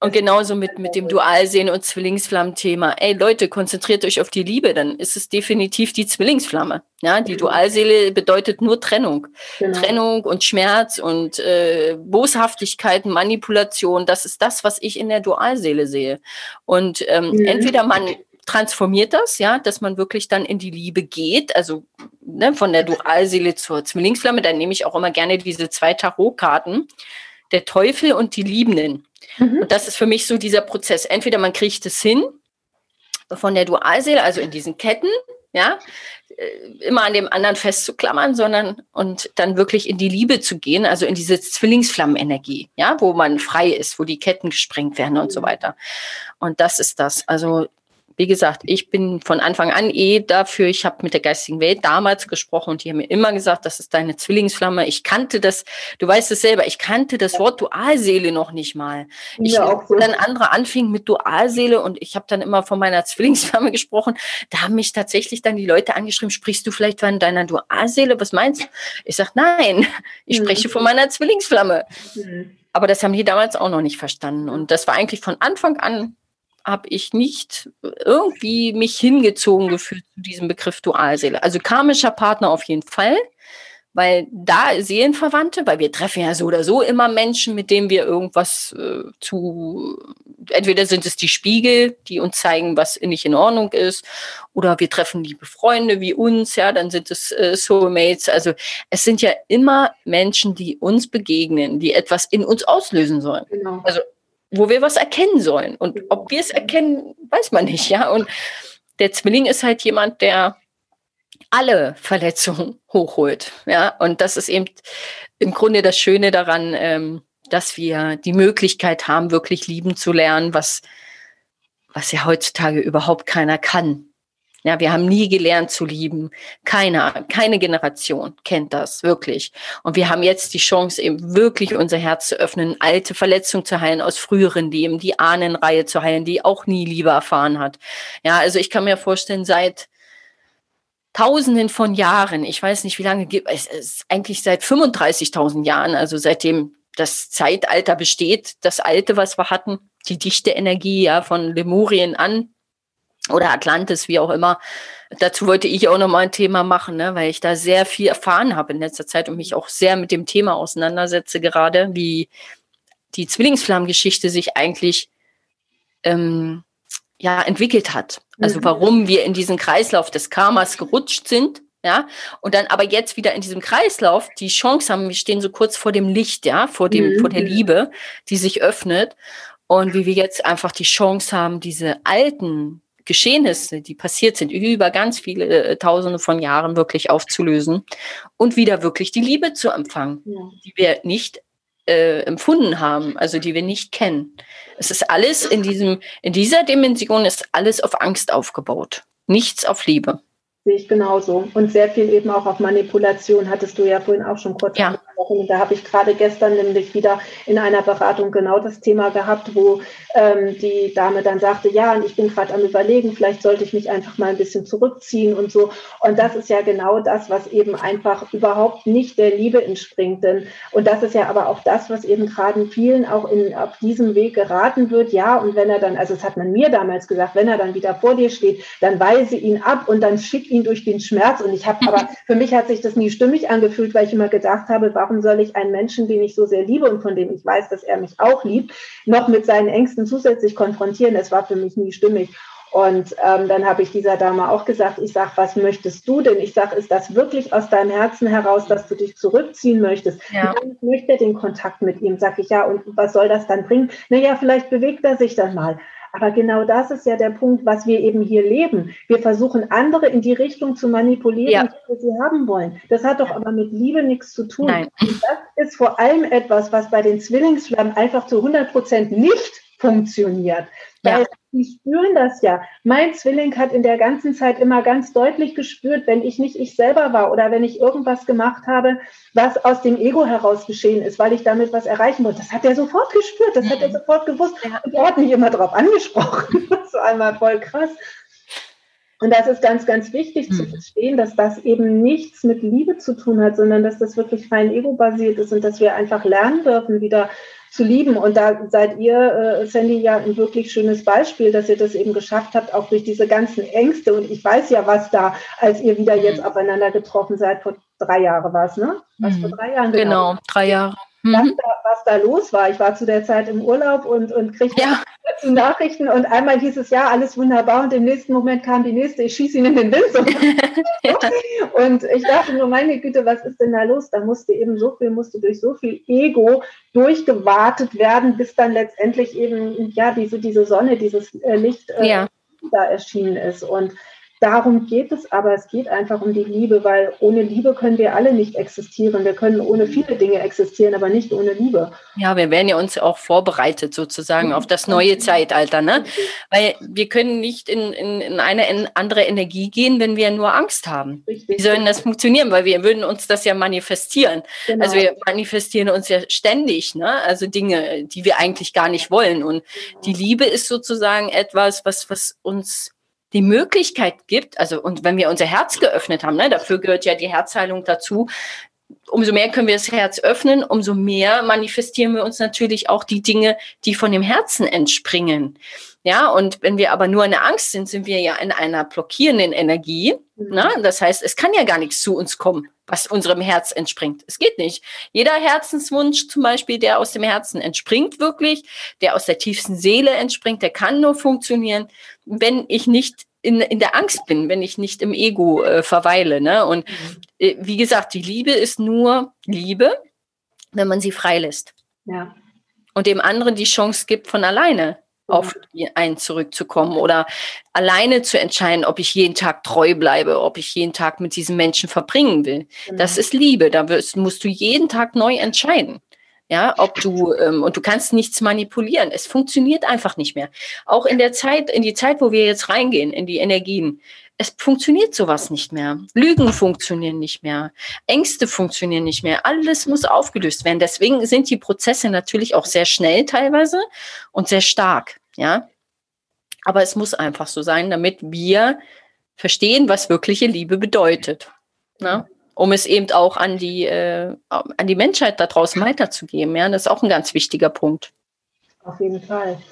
S2: Und genauso mit, mit dem Dualsehen und Zwillingsflammen-Thema. Ey Leute, konzentriert euch auf die Liebe, dann ist es definitiv die Zwillingsflamme. Ja, die genau. Dualseele bedeutet nur Trennung. Genau. Trennung und Schmerz und äh, Boshaftigkeit, Manipulation, das ist das, was ich in der Dualseele sehe. Und ähm, mhm. entweder man transformiert das, ja, dass man wirklich dann in die Liebe geht, also ne, von der Dualseele zur Zwillingsflamme, dann nehme ich auch immer gerne diese zwei Tarotkarten, der Teufel und die Liebenden. Mhm. Und das ist für mich so dieser Prozess. Entweder man kriegt es hin, von der Dualseele, also in diesen Ketten, ja, äh, immer an dem anderen festzuklammern, sondern und dann wirklich in die Liebe zu gehen, also in diese Zwillingsflammenenergie, ja, wo man frei ist, wo die Ketten gesprengt werden und so mhm. weiter. Und das ist das. Also wie gesagt, ich bin von Anfang an eh dafür, ich habe mit der geistigen Welt damals gesprochen und die haben mir immer gesagt, das ist deine Zwillingsflamme. Ich kannte das, du weißt es selber, ich kannte das Wort Dualseele noch nicht mal. Ich ja, auch so. dann andere anfingen mit Dualseele und ich habe dann immer von meiner Zwillingsflamme gesprochen. Da haben mich tatsächlich dann die Leute angeschrieben, sprichst du vielleicht von deiner Dualseele? Was meinst du? Ich sage, nein, ich mhm. spreche von meiner Zwillingsflamme. Mhm. Aber das haben die damals auch noch nicht verstanden. Und das war eigentlich von Anfang an habe ich nicht irgendwie mich hingezogen gefühlt zu diesem Begriff Dualseele. Also karmischer Partner auf jeden Fall, weil da Seelenverwandte, weil wir treffen ja so oder so immer Menschen, mit denen wir irgendwas äh, zu, entweder sind es die Spiegel, die uns zeigen, was nicht in Ordnung ist, oder wir treffen liebe Freunde wie uns, ja, dann sind es äh, Soulmates. Also es sind ja immer Menschen, die uns begegnen, die etwas in uns auslösen sollen. Genau. Also wo wir was erkennen sollen. Und ob wir es erkennen, weiß man nicht, ja. Und der Zwilling ist halt jemand, der alle Verletzungen hochholt, ja. Und das ist eben im Grunde das Schöne daran, ähm, dass wir die Möglichkeit haben, wirklich lieben zu lernen, was, was ja heutzutage überhaupt keiner kann. Ja, wir haben nie gelernt zu lieben. Keine, keine Generation kennt das wirklich. Und wir haben jetzt die Chance, eben wirklich unser Herz zu öffnen, alte Verletzungen zu heilen aus früheren Leben, die Ahnenreihe zu heilen, die auch nie Liebe erfahren hat. Ja, also ich kann mir vorstellen, seit Tausenden von Jahren, ich weiß nicht, wie lange gibt es, ist eigentlich seit 35.000 Jahren, also seitdem das Zeitalter besteht, das Alte, was wir hatten, die dichte Energie ja von Lemurien an oder Atlantis, wie auch immer. Dazu wollte ich auch noch mal ein Thema machen, ne, weil ich da sehr viel erfahren habe in letzter Zeit und mich auch sehr mit dem Thema auseinandersetze gerade, wie die Zwillingsflammengeschichte sich eigentlich ähm, ja entwickelt hat. Also mhm. warum wir in diesen Kreislauf des Karmas gerutscht sind, ja, und dann aber jetzt wieder in diesem Kreislauf die Chance haben, wir stehen so kurz vor dem Licht, ja, vor dem, mhm. vor der Liebe, die sich öffnet. Und wie wir jetzt einfach die Chance haben, diese alten Geschehnisse, die passiert sind, über ganz viele äh, Tausende von Jahren wirklich aufzulösen und wieder wirklich die Liebe zu empfangen, ja. die wir nicht äh, empfunden haben, also die wir nicht kennen. Es ist alles in diesem, in dieser Dimension ist alles auf Angst aufgebaut, nichts auf Liebe.
S1: Sehe ich genauso. Und sehr viel eben auch auf Manipulation, hattest du ja vorhin auch schon kurz
S2: ja.
S1: Angesprochen. Und da habe ich gerade gestern nämlich wieder in einer Beratung genau das Thema gehabt, wo ähm, die Dame dann sagte, ja, und ich bin gerade am überlegen, vielleicht sollte ich mich einfach mal ein bisschen zurückziehen und so. Und das ist ja genau das, was eben einfach überhaupt nicht der Liebe entspringt. Denn, und das ist ja aber auch das, was eben gerade vielen auch in, auf diesem Weg geraten wird. Ja, und wenn er dann, also das hat man mir damals gesagt, wenn er dann wieder vor dir steht, dann weise ihn ab und dann schick ihn durch den Schmerz. Und ich habe aber, für mich hat sich das nie stimmig angefühlt, weil ich immer gedacht habe, warum soll ich einen Menschen, den ich so sehr liebe und von dem ich weiß, dass er mich auch liebt, noch mit seinen Ängsten zusätzlich konfrontieren? Das war für mich nie stimmig. Und ähm, dann habe ich dieser Dame auch gesagt, ich sage, was möchtest du denn? Ich sage, ist das wirklich aus deinem Herzen heraus, dass du dich zurückziehen möchtest? Ja. Ich möchte den Kontakt mit ihm. Sag ich, ja, und was soll das dann bringen? Naja, vielleicht bewegt er sich dann mal. Aber genau das ist ja der Punkt, was wir eben hier leben. Wir versuchen andere in die Richtung zu manipulieren, ja. die wir sie haben wollen. Das hat doch aber mit Liebe nichts zu tun. Nein. Und das ist vor allem etwas, was bei den Zwillingsflammen einfach zu 100 Prozent nicht funktioniert. Weil ja. Die spüren das ja. Mein Zwilling hat in der ganzen Zeit immer ganz deutlich gespürt, wenn ich nicht ich selber war oder wenn ich irgendwas gemacht habe, was aus dem Ego heraus geschehen ist, weil ich damit was erreichen wollte. Das hat er sofort gespürt, das hat er mhm. sofort gewusst. Und er hat mich immer darauf angesprochen. Das war einmal voll krass. Und das ist ganz, ganz wichtig zu mhm. verstehen, dass das eben nichts mit Liebe zu tun hat, sondern dass das wirklich rein ego-basiert ist und dass wir einfach lernen dürfen, wieder zu lieben. Und da seid ihr, äh, Sandy, ja ein wirklich schönes Beispiel, dass ihr das eben geschafft habt, auch durch diese ganzen Ängste. Und ich weiß ja, was da, als ihr wieder jetzt mhm. aufeinander getroffen seid, vor drei Jahren war es, ne? Was
S2: vor mhm. drei Jahren genau. Genau, drei Jahre
S1: was, mhm. da, was da los war. Ich war zu der Zeit im Urlaub und, und kriegte ja. dazu Nachrichten und einmal hieß es, ja, alles wunderbar und im nächsten Moment kam die nächste, ich schieße ihn in den Wind. ja. Und ich dachte nur, meine Güte, was ist denn da los? Da musste eben so viel, musste durch so viel Ego durchgewartet werden, bis dann letztendlich eben, ja, diese, diese Sonne, dieses äh, Licht äh, ja. da erschienen ist. Und Darum geht es, aber es geht einfach um die Liebe, weil ohne Liebe können wir alle nicht existieren. Wir können ohne viele Dinge existieren, aber nicht ohne Liebe.
S2: Ja, wir werden ja uns auch vorbereitet sozusagen auf das neue Zeitalter, ne? Weil wir können nicht in, in, in eine andere Energie gehen, wenn wir nur Angst haben. Richtig. Wie soll das funktionieren? Weil wir würden uns das ja manifestieren. Genau. Also wir manifestieren uns ja ständig, ne? Also Dinge, die wir eigentlich gar nicht wollen. Und die Liebe ist sozusagen etwas, was, was uns die Möglichkeit gibt, also und wenn wir unser Herz geöffnet haben, ne, dafür gehört ja die Herzheilung dazu, umso mehr können wir das Herz öffnen, umso mehr manifestieren wir uns natürlich auch die Dinge, die von dem Herzen entspringen. Ja, und wenn wir aber nur in der Angst sind, sind wir ja in einer blockierenden Energie. Mhm. Ne? Das heißt, es kann ja gar nichts zu uns kommen, was unserem Herz entspringt. Es geht nicht. Jeder Herzenswunsch zum Beispiel, der aus dem Herzen entspringt wirklich, der aus der tiefsten Seele entspringt, der kann nur funktionieren, wenn ich nicht in, in der Angst bin, wenn ich nicht im Ego äh, verweile. Ne? Und mhm. äh, wie gesagt, die Liebe ist nur Liebe, wenn man sie freilässt. Ja. Und dem anderen die Chance gibt, von alleine auf einen zurückzukommen oder alleine zu entscheiden, ob ich jeden Tag treu bleibe, ob ich jeden Tag mit diesem Menschen verbringen will. Genau. Das ist Liebe. Da wirst, musst du jeden Tag neu entscheiden. Ja, ob du, ähm, und du kannst nichts manipulieren. Es funktioniert einfach nicht mehr. Auch in der Zeit, in die Zeit, wo wir jetzt reingehen, in die Energien, es funktioniert sowas nicht mehr. Lügen funktionieren nicht mehr. Ängste funktionieren nicht mehr. Alles muss aufgelöst werden. Deswegen sind die Prozesse natürlich auch sehr schnell teilweise und sehr stark. Ja. Aber es muss einfach so sein, damit wir verstehen, was wirkliche Liebe bedeutet. Ne? um es eben auch an die, äh, an die Menschheit da draußen weiterzugeben. Ja, das ist auch ein ganz wichtiger Punkt.
S1: Auf jeden Fall.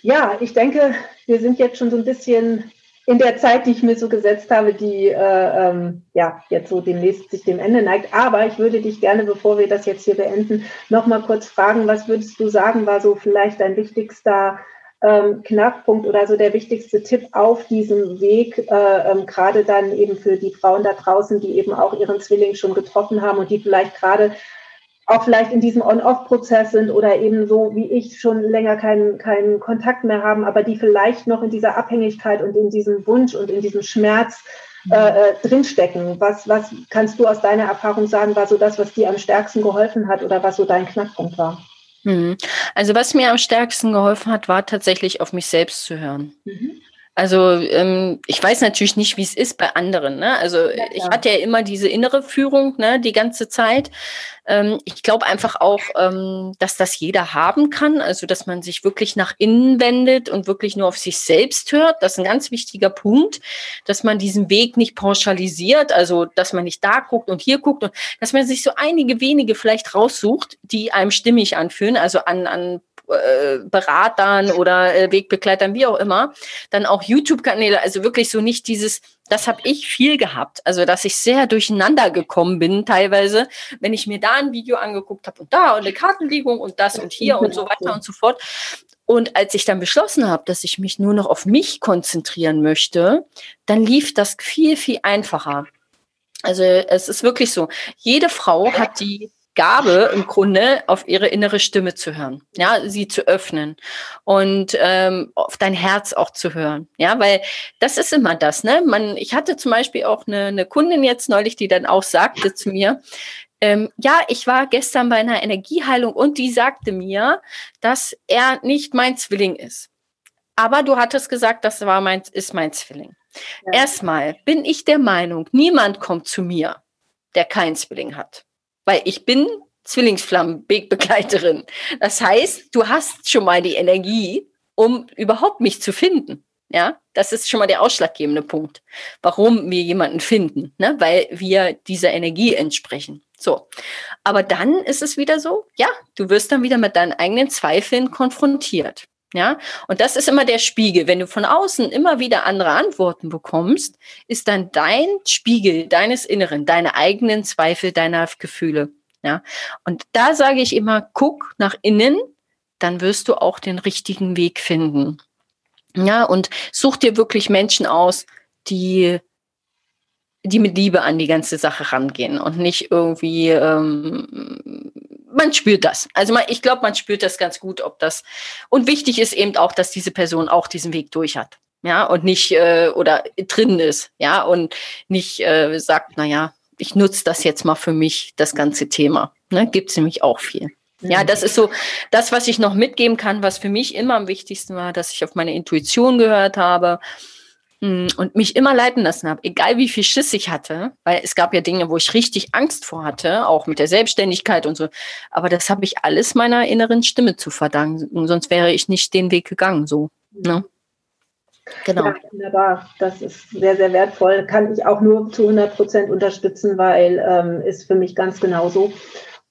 S1: Ja, ich denke, wir sind jetzt schon so ein bisschen in der Zeit, die ich mir so gesetzt habe, die äh, ähm, ja jetzt so demnächst sich dem Ende neigt. Aber ich würde dich gerne, bevor wir das jetzt hier beenden, noch mal kurz fragen, was würdest du sagen, war so vielleicht dein wichtigster ähm, Knackpunkt oder so der wichtigste Tipp auf diesem Weg, äh, ähm, gerade dann eben für die Frauen da draußen, die eben auch ihren Zwilling schon getroffen haben und die vielleicht gerade auch vielleicht in diesem On-Off-Prozess sind oder eben so wie ich schon länger keinen, keinen Kontakt mehr haben, aber die vielleicht noch in dieser Abhängigkeit und in diesem Wunsch und in diesem Schmerz äh, äh, drinstecken. Was, was kannst du aus deiner Erfahrung sagen, war so das, was dir am stärksten geholfen hat oder was so dein Knackpunkt war?
S2: Mhm. Also was mir am stärksten geholfen hat, war tatsächlich auf mich selbst zu hören. Mhm. Also ähm, ich weiß natürlich nicht, wie es ist bei anderen. Ne? Also ja, ich hatte ja immer diese innere Führung ne, die ganze Zeit. Ähm, ich glaube einfach auch, ähm, dass das jeder haben kann. Also dass man sich wirklich nach innen wendet und wirklich nur auf sich selbst hört. Das ist ein ganz wichtiger Punkt, dass man diesen Weg nicht pauschalisiert. Also dass man nicht da guckt und hier guckt und dass man sich so einige wenige vielleicht raussucht, die einem stimmig anfühlen. Also an, an äh, Beratern oder äh, Wegbegleitern, wie auch immer, dann auch YouTube-Kanäle, also wirklich so nicht dieses, das habe ich viel gehabt, also dass ich sehr durcheinander gekommen bin teilweise, wenn ich mir da ein Video angeguckt habe und da und eine Kartenlegung und das und hier und so weiter und so fort. Und als ich dann beschlossen habe, dass ich mich nur noch auf mich konzentrieren möchte, dann lief das viel, viel einfacher. Also es ist wirklich so, jede Frau hat die Gabe im Grunde, auf ihre innere Stimme zu hören, ja, sie zu öffnen und ähm, auf dein Herz auch zu hören, ja, weil das ist immer das, ne? Man, ich hatte zum Beispiel auch eine, eine Kundin jetzt neulich, die dann auch sagte zu mir, ähm, ja, ich war gestern bei einer Energieheilung und die sagte mir, dass er nicht mein Zwilling ist. Aber du hattest gesagt, das war mein, ist mein Zwilling. Ja. Erstmal bin ich der Meinung, niemand kommt zu mir, der keinen Zwilling hat. Weil ich bin Zwillingsflammenwegbegleiterin. Das heißt, du hast schon mal die Energie, um überhaupt mich zu finden. Ja, das ist schon mal der ausschlaggebende Punkt, warum wir jemanden finden, ne? weil wir dieser Energie entsprechen. So. Aber dann ist es wieder so, ja, du wirst dann wieder mit deinen eigenen Zweifeln konfrontiert. Ja, und das ist immer der Spiegel. Wenn du von außen immer wieder andere Antworten bekommst, ist dann dein Spiegel deines Inneren, deine eigenen Zweifel, deiner Gefühle. Ja, und da sage ich immer, guck nach innen, dann wirst du auch den richtigen Weg finden. Ja, und such dir wirklich Menschen aus, die die mit Liebe an die ganze Sache rangehen und nicht irgendwie ähm, man spürt das. Also man, ich glaube, man spürt das ganz gut, ob das. Und wichtig ist eben auch, dass diese Person auch diesen Weg durch hat. Ja, und nicht äh, oder drin ist, ja, und nicht äh, sagt, naja, ich nutze das jetzt mal für mich, das ganze Thema. Ne? Gibt es nämlich auch viel. Ja, mhm. das ist so das, was ich noch mitgeben kann, was für mich immer am wichtigsten war, dass ich auf meine Intuition gehört habe, und mich immer leiten lassen habe, egal wie viel Schiss ich hatte, weil es gab ja Dinge, wo ich richtig Angst vor hatte, auch mit der Selbstständigkeit und so. Aber das habe ich alles meiner inneren Stimme zu verdanken, sonst wäre ich nicht den Weg gegangen, so. Ne?
S1: Genau. Ja, wunderbar. Das ist sehr, sehr wertvoll. Kann ich auch nur zu 100 Prozent unterstützen, weil ähm, ist für mich ganz genauso.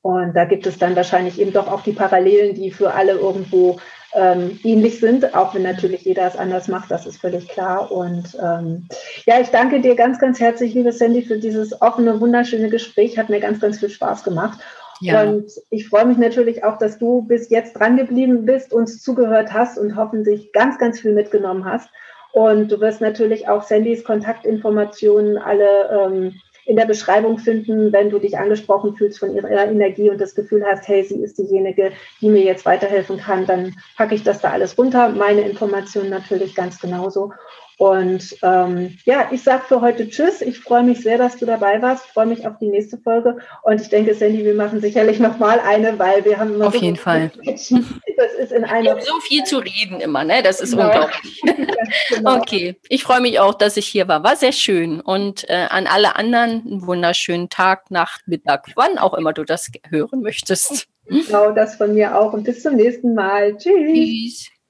S1: Und da gibt es dann wahrscheinlich eben doch auch die Parallelen, die für alle irgendwo ähm, ähnlich sind, auch wenn natürlich jeder es anders macht, das ist völlig klar. Und ähm, ja, ich danke dir ganz, ganz herzlich, liebe Sandy, für dieses offene, wunderschöne Gespräch. Hat mir ganz, ganz viel Spaß gemacht. Ja. Und ich freue mich natürlich auch, dass du bis jetzt dran geblieben bist, uns zugehört hast und hoffentlich ganz, ganz viel mitgenommen hast. Und du wirst natürlich auch Sandys Kontaktinformationen alle ähm, in der Beschreibung finden, wenn du dich angesprochen fühlst von ihrer Energie und das Gefühl hast, hey, sie ist diejenige, die mir jetzt weiterhelfen kann, dann packe ich das da alles runter. Meine Informationen natürlich ganz genauso. Und ähm, ja, ich sage für heute Tschüss. Ich freue mich sehr, dass du dabei warst. Freue mich auf die nächste Folge. Und ich denke, Sandy, wir machen sicherlich nochmal eine, weil wir haben
S2: immer Auf so jeden Fall.
S1: Das ist in einer.
S2: so viel zu reden immer, ne? Das ist genau. unglaublich. genau. Okay, ich freue mich auch, dass ich hier war. War sehr schön. Und äh, an alle anderen einen wunderschönen Tag, Nacht, Mittag, wann auch immer du das hören möchtest.
S1: Genau, das von mir auch. Und bis zum nächsten Mal. Tschüss. Tschüss.